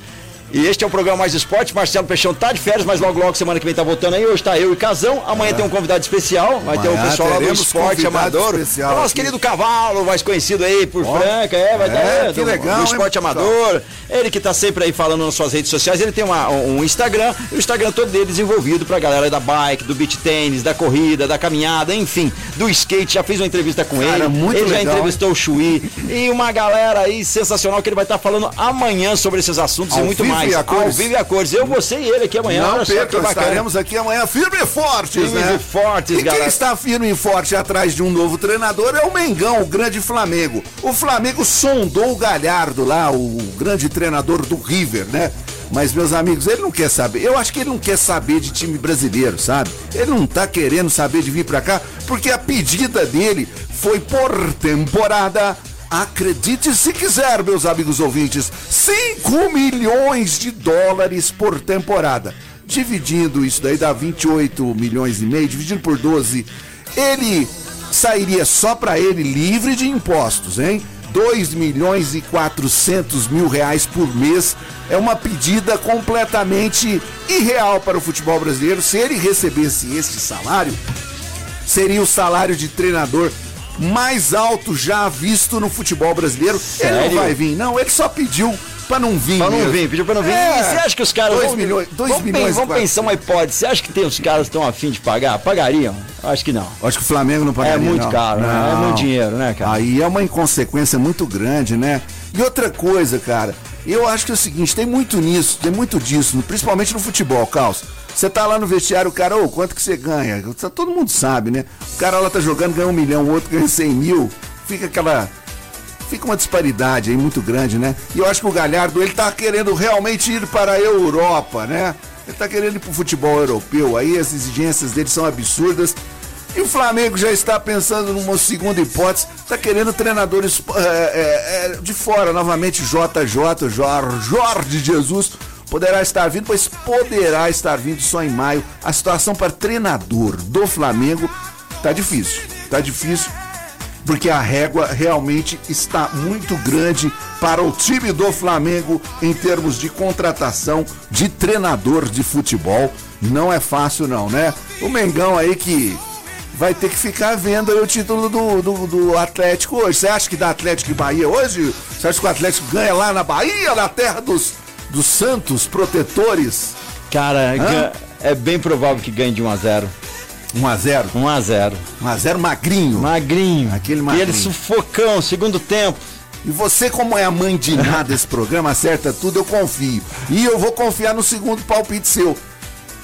E este é o programa Mais Esporte. Marcelo Peixão tá de férias, mas logo, logo, semana que vem tá voltando aí. Hoje tá eu e Casão. Amanhã tem um convidado especial. Vai ter o Amanhã pessoal lá do esporte amador. especial O nosso aqui. querido Cavalo, mais conhecido aí por Franca. É, vai é, dar que do, legal, do hein, esporte pessoal? amador. Ele que tá sempre aí falando nas suas redes sociais. Ele tem uma- um Instagram. O Instagram todo dele desenvolvido pra galera da bike, do beach tênis, da corrida, da caminhada, enfim, do skate. Já fiz uma entrevista com Cara, ele. muito ele já legal, entrevistou o Chuí. E uma galera aí sensacional que ele vai estar falando amanhã sobre esses assuntos Ao e muito mais. E a cores. Ao vivo e a cores. Eu, você e ele aqui amanhã. Não bacana. estaremos aqui amanhã firme e fortes, Firmes né? e fortes, e quem galera. está firme e forte atrás de um novo treinador é o Mengão, o grande Flamengo. O Flamengo sondou o Galhardo lá, o grande treinador do River, né? Mas, meus amigos, ele não quer saber. Eu acho que ele não quer saber de time brasileiro, sabe? Ele não tá querendo saber de vir pra cá, porque a pedida dele foi por temporada Acredite se quiser, meus amigos ouvintes, 5 milhões de dólares por temporada. Dividindo isso daí dá 28 milhões e meio, dividido por 12, ele sairia só para ele livre de impostos, hein? 2 milhões e 400 mil reais por mês é uma pedida completamente irreal para o futebol brasileiro. Se ele recebesse esse salário, seria o salário de treinador mais alto já visto no futebol brasileiro. Sério? Ele não vai vir, não, ele só pediu Pra não vir. Pra não mesmo. vir, pediu pra não vir. É, e você acha que os caras. 2 milhões. Dois vamos, milhões vamos pensar uma hipótese. Você acha que tem os caras que estão afim de pagar? Pagariam? Acho que não. Acho que o Flamengo não pagaria. É muito não. caro, não. né? É muito dinheiro, né, cara? Aí é uma inconsequência muito grande, né? E outra coisa, cara, eu acho que é o seguinte, tem muito nisso, tem muito disso, principalmente no futebol, Carlos. Você tá lá no vestiário, o cara, ô, quanto que você ganha? Todo mundo sabe, né? O cara lá tá jogando, ganha um milhão, o outro ganha cem mil. Fica aquela fica uma disparidade aí muito grande, né? E eu acho que o Galhardo, ele tá querendo realmente ir para a Europa, né? Ele tá querendo ir pro futebol europeu, aí as exigências dele são absurdas. E o Flamengo já está pensando numa segunda hipótese, está querendo treinadores é, é, de fora, novamente JJ, Jorge Jesus, poderá estar vindo, pois poderá estar vindo só em maio. A situação para treinador do Flamengo tá difícil, tá difícil porque a régua realmente está muito grande para o time do Flamengo em termos de contratação de treinador de futebol. Não é fácil não, né? O Mengão aí que vai ter que ficar vendo o título do, do, do, Atlético hoje. Você acha que dá Atlético e Bahia hoje? Você acha que o Atlético ganha lá na Bahia, na terra dos, dos santos protetores? Cara, Hã? é bem provável que ganhe de 1 a 0 1x0? 1x0. 1x0 magrinho. Magrinho. Aquele magrinho. Aquele sufocão, segundo tempo. E você, como é a mãe de nada desse programa, acerta tudo, eu confio. E eu vou confiar no segundo palpite seu.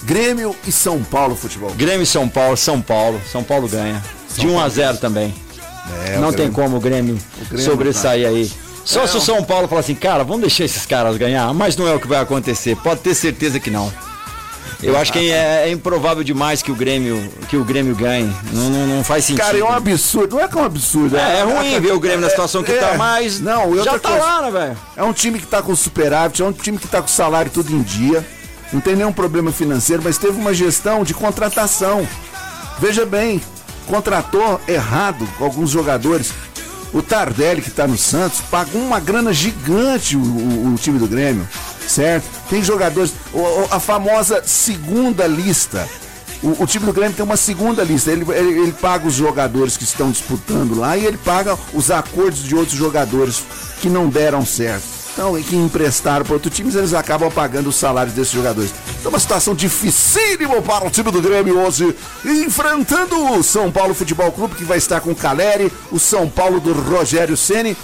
Grêmio e São Paulo futebol. Grêmio e São Paulo, São Paulo. São Paulo ganha. São de 1 a 0 também. É, não tem como o Grêmio, o Grêmio sobressair tá. aí. Só é, se o São Paulo falar assim, cara, vamos deixar esses caras ganhar, mas não é o que vai acontecer. Pode ter certeza que não. Eu acho que é, é, improvável demais que o Grêmio, que o Grêmio ganhe. Não, não, não faz sentido. Cara, é um absurdo. Não é que é um absurdo. É, é ruim ver o Grêmio na situação que tá, é, tá, mas não, já tá coisa, lá, né, velho? É um time que tá com superávit, é um time que tá com salário tudo em dia. Não tem nenhum problema financeiro, mas teve uma gestão de contratação. Veja bem, contratou errado alguns jogadores. O Tardelli, que está no Santos, pagou uma grana gigante o, o, o time do Grêmio certo? Tem jogadores, a famosa segunda lista. O, o, time do Grêmio tem uma segunda lista. Ele, ele, ele, paga os jogadores que estão disputando lá e ele paga os acordos de outros jogadores que não deram certo. Então, que emprestaram para outros times, eles acabam pagando os salários desses jogadores. Então, uma situação dificílima para o time do Grêmio hoje, enfrentando o São Paulo Futebol Clube, que vai estar com o Caleri, o São Paulo do Rogério Ceni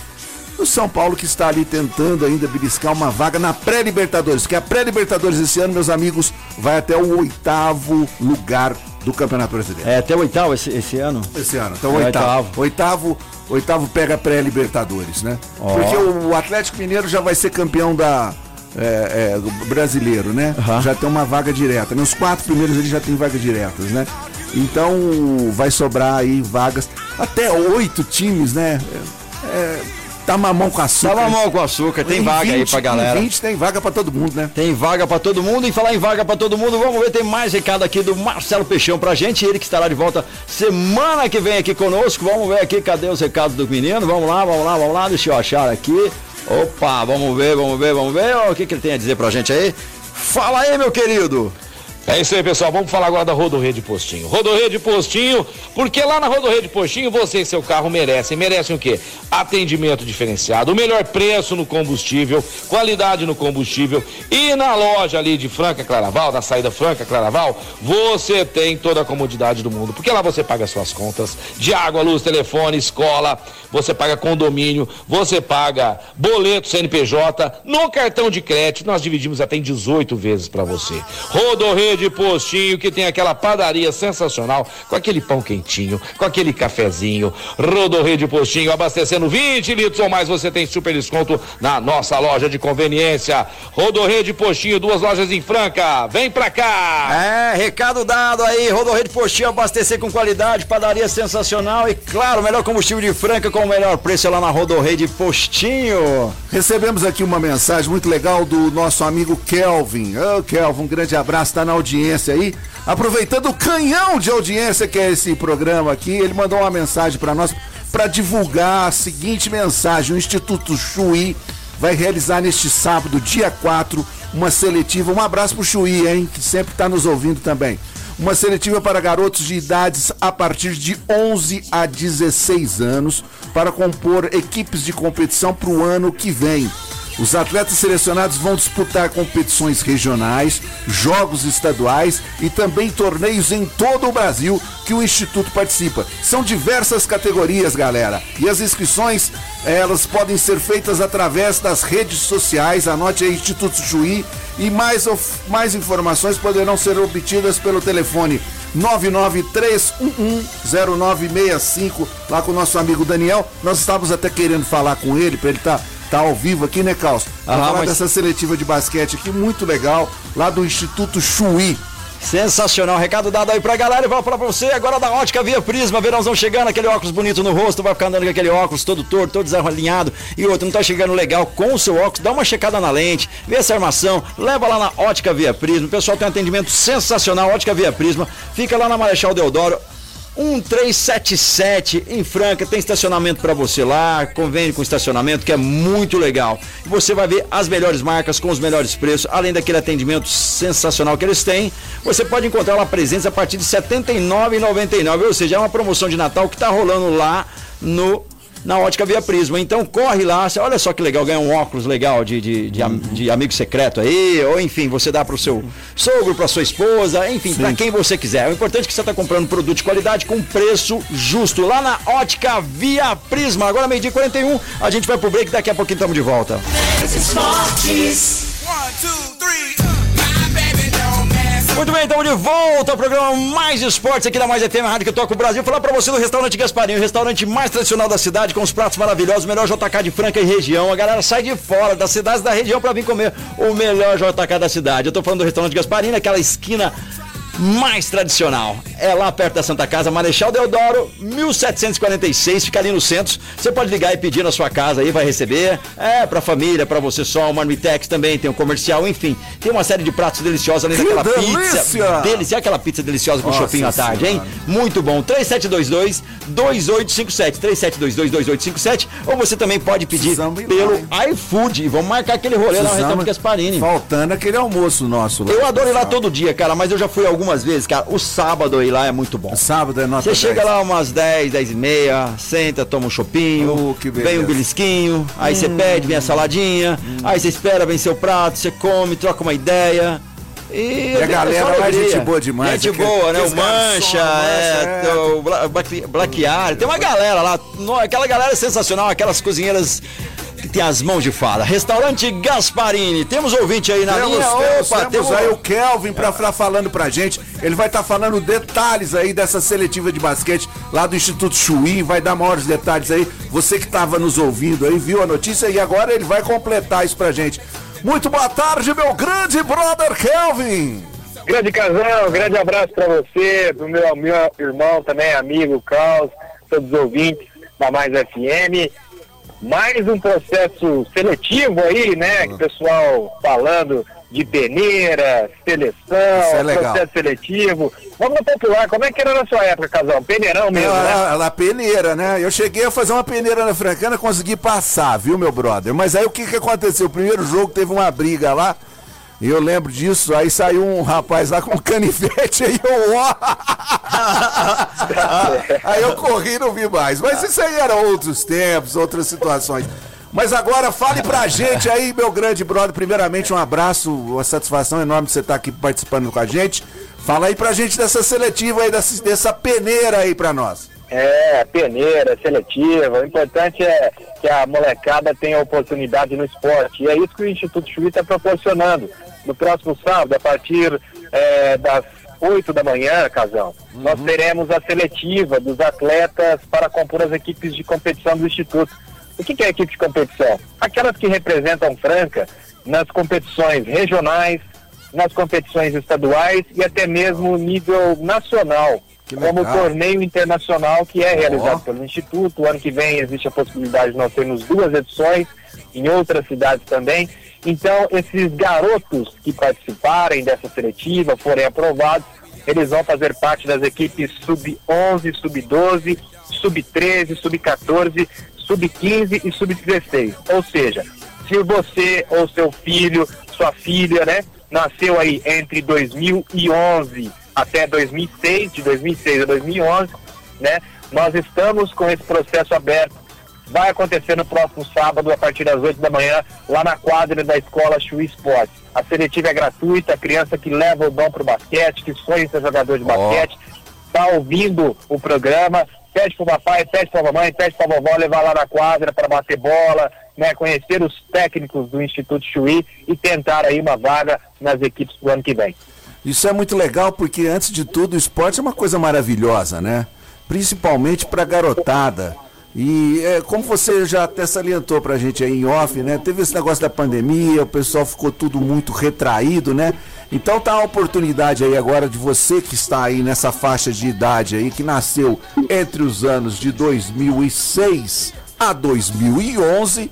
o São Paulo que está ali tentando ainda beliscar uma vaga na pré-Libertadores, que a pré-Libertadores esse ano, meus amigos, vai até o oitavo lugar do Campeonato Brasileiro. É, até o oitavo esse, esse ano? Esse ano, então é oitavo. Oitavo, oitavo pega pré-Libertadores, né? Oh. Porque o Atlético Mineiro já vai ser campeão da, é, é, brasileiro, né? Uhum. Já tem uma vaga direta. Nos quatro primeiros ele já tem vagas diretas, né? Então vai sobrar aí vagas até oito times, né? É, Tá mamão com açúcar. Tá mamão com açúcar, tem em vaga 20, aí pra galera. 20 tem vaga pra todo mundo, né? Tem vaga pra todo mundo. E falar em vaga pra todo mundo, vamos ver, tem mais recado aqui do Marcelo Peixão pra gente. Ele que estará de volta semana que vem aqui conosco. Vamos ver aqui, cadê os recados do menino? Vamos lá, vamos lá, vamos lá, deixa eu achar aqui. Opa, vamos ver, vamos ver, vamos ver. O que, que ele tem a dizer pra gente aí? Fala aí, meu querido. É isso aí, pessoal. Vamos falar agora da Rodorrede Postinho. Rodorrede Postinho, porque lá na Rodorrede Postinho você e seu carro merecem. Merecem o quê? Atendimento diferenciado, o melhor preço no combustível, qualidade no combustível. E na loja ali de Franca Claraval, da saída Franca Claraval, você tem toda a comodidade do mundo. Porque lá você paga suas contas de água, luz, telefone, escola, você paga condomínio, você paga boleto CNPJ, no cartão de crédito, nós dividimos até em 18 vezes para você. Rodorrede de postinho que tem aquela padaria sensacional, com aquele pão quentinho, com aquele cafezinho. Rodorreio de postinho, abastecendo 20 litros ou mais, você tem super desconto na nossa loja de conveniência. Rodorreio de postinho, duas lojas em Franca. Vem pra cá! É, recado dado aí, Rodorreio de postinho, abastecer com qualidade, padaria sensacional e, claro, o melhor combustível de Franca com o melhor preço lá na Rodorreio de postinho. Recebemos aqui uma mensagem muito legal do nosso amigo Kelvin. Ô, oh, Kelvin, um grande abraço, tá na audiência audiência aí. Aproveitando o canhão de audiência que é esse programa aqui, ele mandou uma mensagem para nós para divulgar a seguinte mensagem: o Instituto Chuí vai realizar neste sábado, dia 4, uma seletiva. Um abraço pro Chuí, hein, que sempre está nos ouvindo também. Uma seletiva para garotos de idades a partir de 11 a 16 anos para compor equipes de competição para o ano que vem. Os atletas selecionados vão disputar competições regionais, jogos estaduais e também torneios em todo o Brasil que o Instituto participa. São diversas categorias, galera. E as inscrições, elas podem ser feitas através das redes sociais. Anote aí Instituto Chuí e mais, mais informações poderão ser obtidas pelo telefone 993110965 lá com o nosso amigo Daniel. Nós estávamos até querendo falar com ele para ele estar tá tá ao vivo aqui, né, Caos? Pra falar mas... dessa seletiva de basquete aqui, muito legal, lá do Instituto Chuí. Sensacional, recado dado aí pra galera e vou falar pra você agora da ótica Via Prisma, verãozão chegando, aquele óculos bonito no rosto, vai ficar andando com aquele óculos todo torto, todo desalinhado e outro, não tá chegando legal com o seu óculos, dá uma checada na lente, vê essa armação, leva lá na ótica Via Prisma, o pessoal tem um atendimento sensacional, ótica Via Prisma, fica lá na Marechal Deodoro, 1377 em Franca, tem estacionamento para você lá, convênio com estacionamento que é muito legal. Você vai ver as melhores marcas com os melhores preços, além daquele atendimento sensacional que eles têm. Você pode encontrar lá presença a partir de R$ 79,99, ou seja, é uma promoção de Natal que está rolando lá no na ótica Via Prisma. Então corre lá, olha só que legal, ganha um óculos legal de, de, de, de amigo secreto aí, ou enfim, você dá pro seu sogro, pra sua esposa, enfim, para quem você quiser. O importante é que você tá comprando produto de qualidade com preço justo lá na ótica Via Prisma. Agora meio-dia 41, a gente vai pro break, daqui a pouquinho estamos de volta. Esportes. One, two, three. Muito bem, estamos de volta ao programa Mais Esportes aqui da Mais FM Rádio que toca o Brasil. Falar para você do restaurante Gasparinho, o restaurante mais tradicional da cidade, com os pratos maravilhosos, o melhor JK de Franca e região. A galera sai de fora das cidades da região para vir comer o melhor JK da cidade. Eu tô falando do restaurante Gasparinho, aquela esquina mais tradicional. É lá perto da Santa Casa, Marechal Deodoro, 1746, fica ali no centro. Você pode ligar e pedir na sua casa aí, vai receber. É, pra família, pra você só, o Marmitex também, tem um comercial, enfim. Tem uma série de pratos deliciosos, além que daquela delícia. pizza. Delícia, aquela pizza deliciosa com shopping à tarde, hein? Muito bom. 3722 2857, 3722 2857, ou você também pode pedir pelo iFood. E vamos marcar aquele rolê lá no Restaurante Gasparini. Faltando aquele almoço nosso lá. Eu adoro ir lá todo dia, cara, mas eu já fui algum algumas vezes, cara, o sábado aí lá é muito bom. O sábado é nota Você chega lá umas 10, 10 e meia, senta, toma um chopinho, oh, vem um belisquinho, aí você hum. pede, vem a saladinha, hum. aí você espera, vem seu prato, você come, troca uma ideia. E, e a galera lá é gente boa demais. Gente boa, né? O Mancha, é, é, o Black, Black Tem uma galera lá, aquela galera é sensacional, aquelas cozinheiras que tem as mãos de fala. Restaurante Gasparini. Temos ouvinte aí na temos, linha. Temos, Opa, temos, temos aí o Kelvin pra estar falando pra gente. Ele vai estar tá falando detalhes aí dessa seletiva de basquete lá do Instituto Chuí. Vai dar maiores detalhes aí. Você que estava nos ouvindo aí, viu a notícia e agora ele vai completar isso pra gente. Muito boa tarde, meu grande brother Kelvin. Grande casal, grande abraço para você, pro meu, meu irmão também, amigo Carlos, todos os ouvintes da Mais FM mais um processo seletivo aí, né? Que o pessoal falando de peneira, seleção, é processo seletivo. Vamos no popular, como é que era na sua época, casal? Peneirão mesmo, ela, né? Ela peneira, né? Eu cheguei a fazer uma peneira na Francana, consegui passar, viu, meu brother? Mas aí o que que aconteceu? O primeiro jogo teve uma briga lá, e eu lembro disso, aí saiu um rapaz lá com canivete, aí <laughs> eu. aí eu corri e não vi mais. Mas isso aí eram outros tempos, outras situações. Mas agora fale pra gente aí, meu grande brother. Primeiramente, um abraço, uma satisfação enorme de você estar aqui participando com a gente. Fala aí pra gente dessa seletiva aí, dessa, dessa peneira aí pra nós. É, peneira, seletiva. O importante é que a molecada tenha oportunidade no esporte. E é isso que o Instituto Chuí está proporcionando no próximo sábado, a partir é, das 8 da manhã, Casão, uhum. nós teremos a seletiva dos atletas para compor as equipes de competição do Instituto. O que, que é a equipe de competição? Aquelas que representam Franca nas competições regionais, nas competições estaduais e até mesmo nível nacional. como torneio internacional que é realizado oh. pelo Instituto. O ano que vem existe a possibilidade de nós termos duas edições em outras cidades também. Então, esses garotos que participarem dessa seletiva, forem aprovados, eles vão fazer parte das equipes sub-11, sub-12, sub-13, sub-14, sub-15 e sub-16. Ou seja, se você ou seu filho, sua filha, né, nasceu aí entre 2011 até 2006, de 2006 a 2011, né, nós estamos com esse processo aberto vai acontecer no próximo sábado, a partir das 8 da manhã, lá na quadra da escola Chui Esporte. A seletiva é gratuita, a criança que leva o dom para o basquete, que sonha ser jogador de oh. basquete, está ouvindo o programa, pede para o papai, pede para a mamãe, pede para a vovó levar lá na quadra para bater bola, né, conhecer os técnicos do Instituto Chuí e tentar aí uma vaga nas equipes do ano que vem. Isso é muito legal porque, antes de tudo, o esporte é uma coisa maravilhosa, né? Principalmente para a garotada. E é, como você já até salientou pra gente aí em off, né? Teve esse negócio da pandemia, o pessoal ficou tudo muito retraído, né? Então tá a oportunidade aí agora de você que está aí nessa faixa de idade aí, que nasceu entre os anos de 2006 a 2011,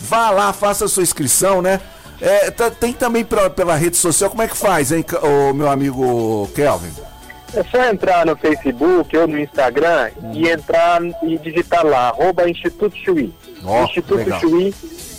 vá lá, faça a sua inscrição, né? É, tá, tem também pra, pela rede social, como é que faz, hein, o meu amigo Kelvin? É só entrar no Facebook ou no Instagram e entrar e digitar lá, arroba Instituto Chuí. Oh, Instituto legal. Chuí,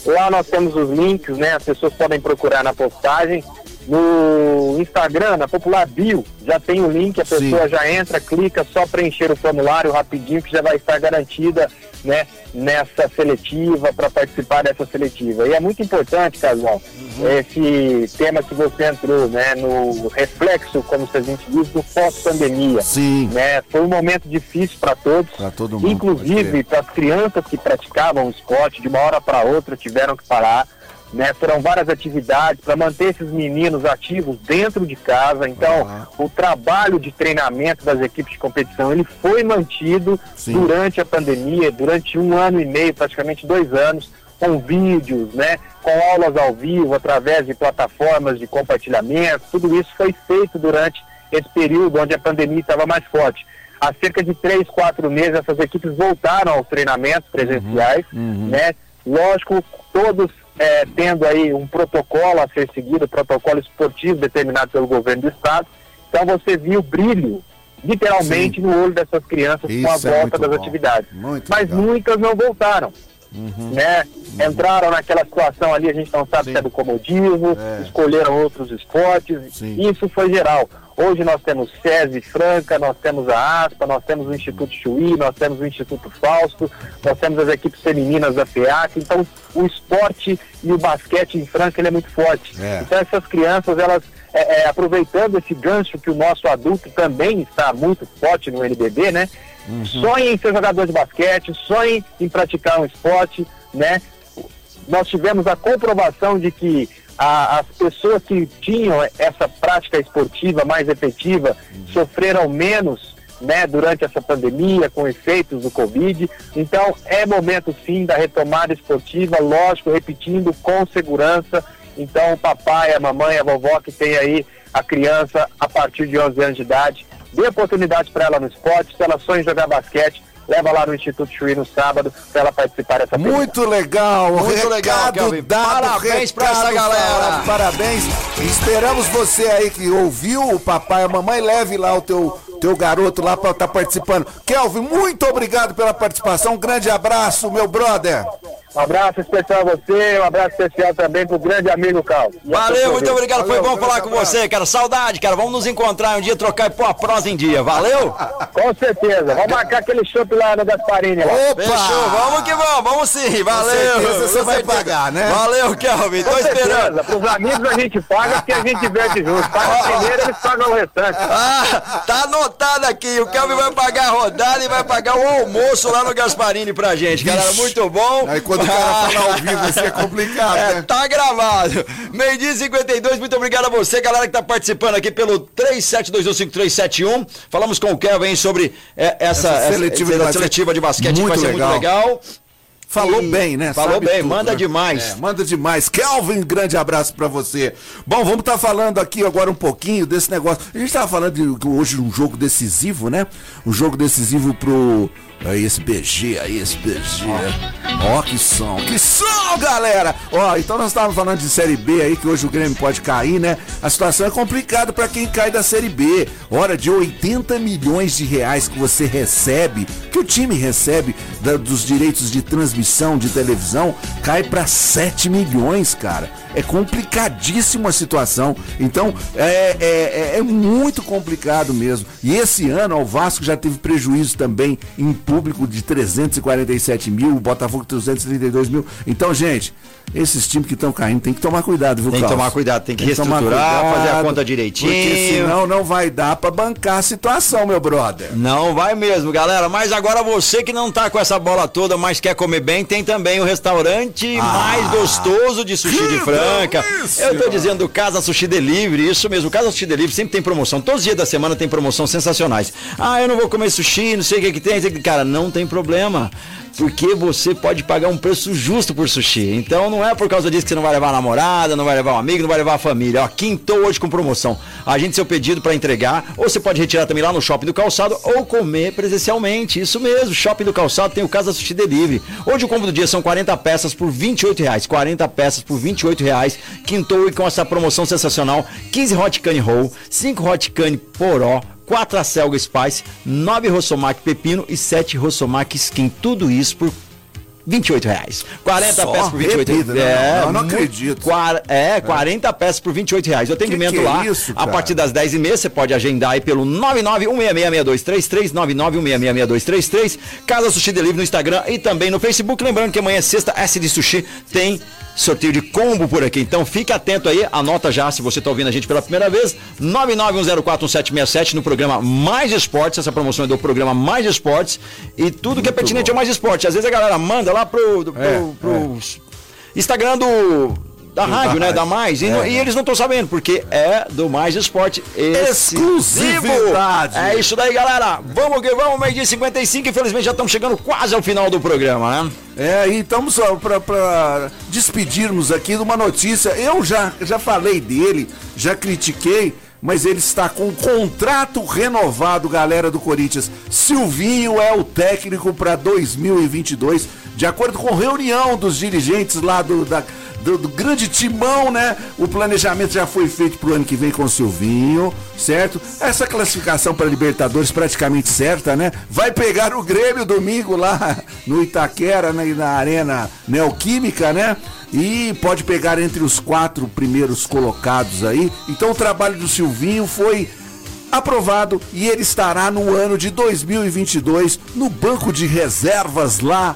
lá nós temos os links, né? As pessoas podem procurar na postagem. No Instagram, na Popular Bio, já tem o link, a pessoa Sim. já entra, clica, só preencher o formulário rapidinho que já vai estar garantida né, nessa seletiva, para participar dessa seletiva. E é muito importante, Casal, uhum. esse tema que você entrou, né, no reflexo, como a gente diz, do pós-pandemia. Sim. Né? Foi um momento difícil para todos, todo mundo, inclusive para as crianças que praticavam esporte, de uma hora para outra tiveram que parar né? Foram várias atividades para manter esses meninos ativos dentro de casa. Então, uhum. o trabalho de treinamento das equipes de competição ele foi mantido Sim. durante a pandemia, durante um ano e meio, praticamente dois anos, com vídeos, né? Com aulas ao vivo, através de plataformas de compartilhamento. Tudo isso foi feito durante esse período onde a pandemia estava mais forte. Há cerca de três, quatro meses, essas equipes voltaram aos treinamentos presenciais, uhum. Uhum. né? Lógico, todos é, tendo aí um protocolo a ser seguido, protocolo esportivo determinado pelo governo do estado. Então você viu o brilho, literalmente, Sim. no olho dessas crianças Isso com a é volta das bom. atividades. Muito Mas legal. muitas não voltaram. Uhum. Né? Uhum. Entraram naquela situação ali, a gente não sabe Sim. se é do comodismo, é. escolheram outros esportes. Sim. Isso foi geral. Hoje nós temos SESI Franca, nós temos a ASPA, nós temos o Instituto Chuí, nós temos o Instituto Fausto, nós temos as equipes femininas da FEAC. Então, o esporte e o basquete em Franca ele é muito forte. É. Então, essas crianças, elas, é, é, aproveitando esse gancho que o nosso adulto também está muito forte no NBB, né? Uhum. Sonhem em ser jogador de basquete, sonhem em praticar um esporte, né? Nós tivemos a comprovação de que a, as pessoas que tinham essa prática esportiva mais efetiva sofreram menos né, durante essa pandemia, com efeitos do Covid. Então, é momento sim da retomada esportiva, lógico, repetindo, com segurança. Então, o papai, a mamãe, a vovó que tem aí a criança a partir de 11 anos de idade, dê oportunidade para ela no esporte, se ela sonha em jogar basquete, leva lá no Instituto Chuí no sábado para ela participar dessa Muito legal, muito recado legal, Kelvin. Dado, parabéns para essa galera. parabéns. Esperamos você aí que ouviu o papai e a mamãe, leve lá o teu teu garoto lá para estar tá participando. Kelvin, muito obrigado pela participação. Um grande abraço, meu brother. Um abraço especial a você, um abraço especial também pro grande amigo Cal. Valeu, muito obrigado, Valeu, foi bom falar com você, cara. Saudade, cara. Vamos nos encontrar um dia, trocar e pôr a prosa em dia. Valeu? Com certeza. Vamos marcar aquele chopp lá no Gasparini. Lá. Opa! Fechou, vamos que vamos, vamos sim. Valeu. Com certeza você vai pagar, né? Valeu, Kelvin. Tô esperando. Pros amigos a gente paga porque a gente verte junto. Paga <laughs> primeiro, eles pagam o restante. Ah, tá anotado aqui. O Kelvin vai pagar a rodada e vai pagar o almoço lá no Gasparini pra gente, galera. Muito bom. Aí quando o cara falar ao vivo, isso é complicado, <laughs> é, né? Tá gravado. Meio dia 52, muito obrigado a você, galera que tá participando aqui pelo 37215371. Falamos com o Kevin sobre é, essa, essa, seletiva, essa, de seletiva, de basquete, muito que vai ser legal. muito legal. Falou bem, né? Falou Sabe bem, tudo, manda né? demais. É, manda demais. Kelvin, grande abraço pra você. Bom, vamos estar falando aqui agora um pouquinho desse negócio. A gente tava falando de hoje um jogo decisivo, né? Um jogo decisivo pro Aí esse BG, aí esse BG. Ó, que som, que som, galera! Ó, então nós estávamos falando de Série B aí, que hoje o Grêmio pode cair, né? A situação é complicada para quem cai da Série B. Hora de 80 milhões de reais que você recebe, que o time recebe da- dos direitos de transmissão de televisão, cai para 7 milhões, cara. É complicadíssima a situação. Então, é, é, é- é muito complicado mesmo. E esse ano, ó, o Vasco já teve prejuízo também em público de 347 mil, o Botafogo 332 mil. Então, gente, esses times que estão caindo tem que tomar cuidado, viu, Tem que Carlos? tomar cuidado, tem que tomar reestruturar, fazer a cuidado, conta direitinho. Porque senão não vai dar pra bancar a situação, meu brother. Não vai mesmo, galera. Mas agora você que não tá com essa bola toda, mas quer comer bem, tem também o restaurante mais gostoso de sushi de Ah, Franca. delícia! Eu tô dizendo Casa Sushi Delivery, isso mesmo. Casa Sushi Delivery sempre tem promoção. Todos os dias da semana tem promoção sensacionais. Ah, eu não vou comer sushi, não sei o que que tem. Cara, não tem problema. Porque você pode pagar um preço justo por sushi. Então não é por causa disso que você não vai levar a namorada, não vai levar um amigo, não vai levar a família. Ó, quintou hoje com promoção. Agende seu pedido para entregar, ou você pode retirar também lá no Shopping do Calçado ou comer presencialmente. Isso mesmo, Shopping do Calçado tem o Casa Sushi Delivery. Hoje o combo do dia são 40 peças por 28 reais. 40 peças por 28 reais. Quintou e com essa promoção sensacional. 15 hot cane roll, 5 hot cane poró. 4 acelga spice, 9 rossomac pepino e 7 rossomac skin. Tudo isso por 28 reais. 40 Só peças por 28 repita, reais. né? Não, não muito- acredito. quar- é, 40 peças por 28 reais. O atendimento que é lá, isso, a partir das 10h30, você pode agendar aí pelo 991666233, 991666233, Casa Sushi Delivery no Instagram e também no Facebook. Lembrando que amanhã é sexta, S de Sushi tem sorteio de combo por aqui. Então fique atento aí, anota já se você está ouvindo a gente pela primeira vez, 991041767 no programa Mais Esportes. Essa promoção é do programa Mais Esportes e tudo que é pertinente ao Mais Esporte. Às vezes a galera manda lá pro, do- pro, É, pro Instagram do da rádio, né? Da Mais. E, É. e eles não estão sabendo, porque é do Mais Esporte exclusivo. É isso daí, galera. Vamos que vamos, meio dia e 55. Infelizmente já estamos chegando quase ao final do programa, né? É, e estamos só para despedirmos aqui de uma notícia. Eu já, já falei dele, já critiquei, mas ele está com um contrato renovado, galera do Corinthians. Silvinho é o técnico para 2022, de acordo com reunião dos dirigentes lá do, da- do, do grande timão, né? O planejamento já foi feito pro ano que vem com o Silvinho, certo? Essa classificação para Libertadores praticamente certa, né? Vai pegar o Grêmio domingo lá no Itaquera, né, na Arena Neoquímica, né? E pode pegar entre os quatro primeiros colocados aí. Então o trabalho do Silvinho foi aprovado e ele estará no ano de 2022 no banco de reservas lá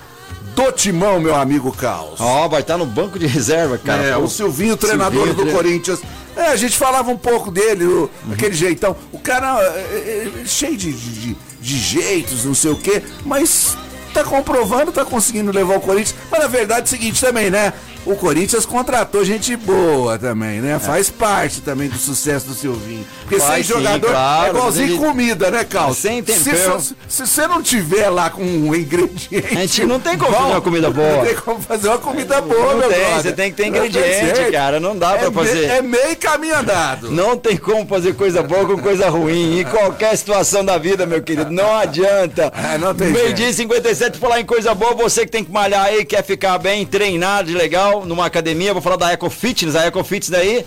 do Timão, meu amigo Caos. Ó, vai estar no banco de reserva, cara. É, Pô, o Silvinho, treinador Silvinho, do Corinthians. É, a gente falava um pouco dele, o- aquele jeitão. O cara é, é, é, cheio de, de, de jeitos, não sei o quê, mas tá comprovando, tá conseguindo levar o Corinthians. Mas na verdade é o seguinte também, né? O Corinthians contratou gente boa também, né? Faz parte também do sucesso do Silvinho. Porque sem Faz sim, jogador claro, é igualzinho ele- comida, né, Carlos? Sem se, tempero. se- você não tiver lá com um ingrediente. A gente não tem como bom, fazer uma comida <laughs> boa. Não tem como fazer uma comida boa, Não meu tem, você tem que ter Não ingrediente, jeito. cara, não dá pra É me- fazer. É meio caminho andado. Não tem como fazer coisa boa com coisa ruim. Em qualquer situação da vida, meu querido. Não adianta. <laughs> É, não tem Meio jeito. dia e 57, falar em coisa boa, você que tem que malhar aí, quer ficar bem, treinar de legal numa academia, vou falar da Eco Fitness, a Eco Fitness daí.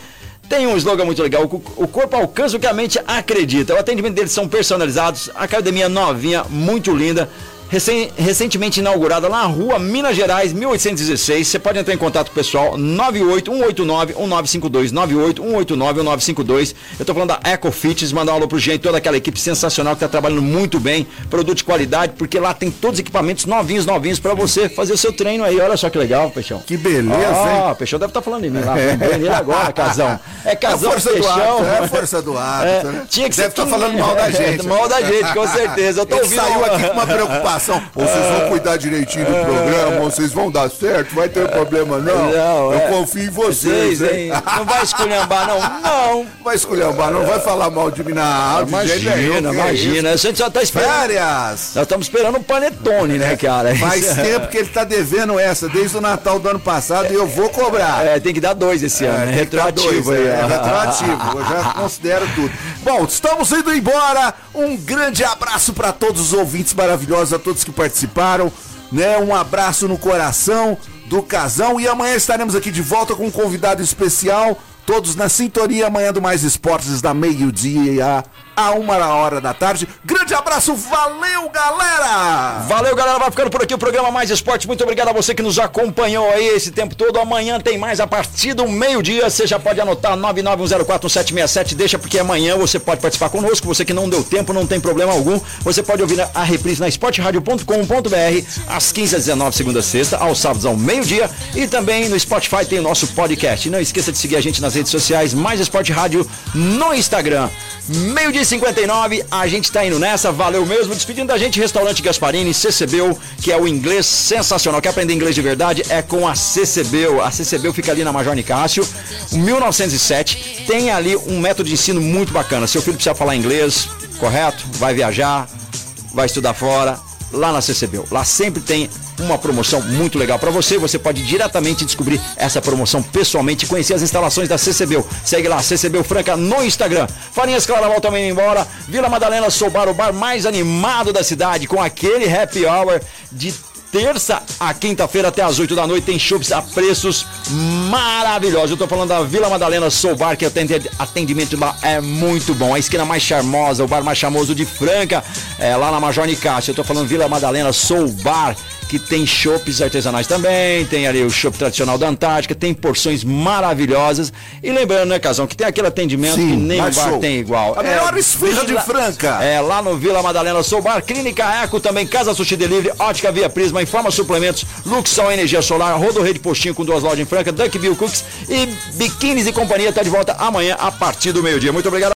Tem um slogan muito legal, o co- o corpo alcança o que a mente acredita. O atendimento deles são personalizados, academia novinha, muito linda. Recém- recentemente inaugurada lá na rua Minas Gerais, 1816. Você pode entrar em contato com o pessoal 98189-1952. 98189-1952. Eu tô falando da Eco Fitness, mandar um alô pro gente, toda aquela equipe sensacional que tá trabalhando muito bem, produto de qualidade, porque lá tem todos os equipamentos novinhos, novinhos para você fazer o seu treino aí. Olha só que legal, Peixão. Que beleza, Ó, hein? Peixão deve estar falando de mim lá. dele agora, Casão. É É Casão força do Peixão. hábito, é força do hábito. É, né? tinha que Deve estar falando mal da <laughs> gente. mal da gente, com certeza. Eu tô Ele ouvindo saiu uma- aqui com uma preocupação Ou vocês vão cuidar direitinho do programa, ou vocês vão dar certo, vai ter problema não. Não, Eu é. confio em vocês, Vocês, hein? Não vai esculhambar, não. Não. <laughs> Vai esculhambar, não vai falar mal de mim na nenhum, Imagina, é imagina. A gente já tá esperando. Férias! Nós estamos esperando o panetone, né, cara? Faz <laughs> tempo que ele tá devendo essa, desde o Natal do ano passado, e eu vou cobrar. É, tem que dar dois esse ano, né? que dar Retroativo dois, é, é retroativo, eu já <laughs> considero tudo. Bom, estamos indo embora. Um grande abraço para todos os ouvintes maravilhosos, todos que participaram, né? Um abraço no coração do casão e amanhã estaremos aqui de volta com um convidado especial. Todos na sintonia amanhã do Mais Esportes da meio-dia a uma hora da tarde. Grande abraço, valeu, galera! Valeu, galera. Vai ficando por aqui o programa Mais Esporte. Muito obrigado a você que nos acompanhou aí esse tempo todo. Amanhã tem mais a partir do meio-dia. Você já pode anotar 991041767. Deixa porque amanhã você pode participar conosco. Você que não deu tempo, não tem problema algum. Você pode ouvir a reprise na esportradio.com.br às 15 às 19 segunda a sexta, aos sábados ao meio-dia. E também no Spotify tem o nosso podcast. Não esqueça de seguir a gente nas redes sociais, Mais Esporte Rádio no Instagram. Meio-dia e 59, a gente tá indo nessa, valeu mesmo. Despedindo da gente, Restaurante Gasparini, CCBU, que é o inglês sensacional. Quer aprender inglês de verdade? É com a CCBU. A CCBU fica ali na Major Nicásio, 1907. Tem ali um método de ensino muito bacana. Seu filho precisa falar inglês, correto? Vai viajar, vai estudar fora, lá na CCBU. Lá sempre tem uma promoção muito legal para você. Você pode diretamente descobrir essa promoção pessoalmente e conhecer as instalações da CCBU. Segue lá, CCBU Franca no Instagram. Farinhas Claraval também embora. Vila Madalena Soubar, o bar mais animado da cidade, com aquele happy hour de terça a quinta-feira até as 8 da noite tem shows a preços maravilhosos. Eu tô falando da Vila Madalena Soul Bar, que atendimento lá é muito bom. A esquina mais charmosa, o bar mais charmoso de Franca, é lá na Major Nicásio. Eu tô falando Vila Madalena Soul Bar, que tem chopes artesanais também, tem ali o chopp tradicional da Antártica, tem porções maravilhosas. E lembrando, né, Casão, que tem aquele atendimento Sim, que nem bar show. tem igual. A melhor esfirra de Franca. É, lá no Vila Madalena Soul Bar, Clínica Eco, também Casa Sushi Delivery, Ótica Via Prisma, Informa Suplementos, Luxol Energia Solar, Rodorrede Postinho com duas lojas em Franca, Duckville Cooks e Biquínis e Companhia tá de volta amanhã a partir do meio-dia. Muito obrigado.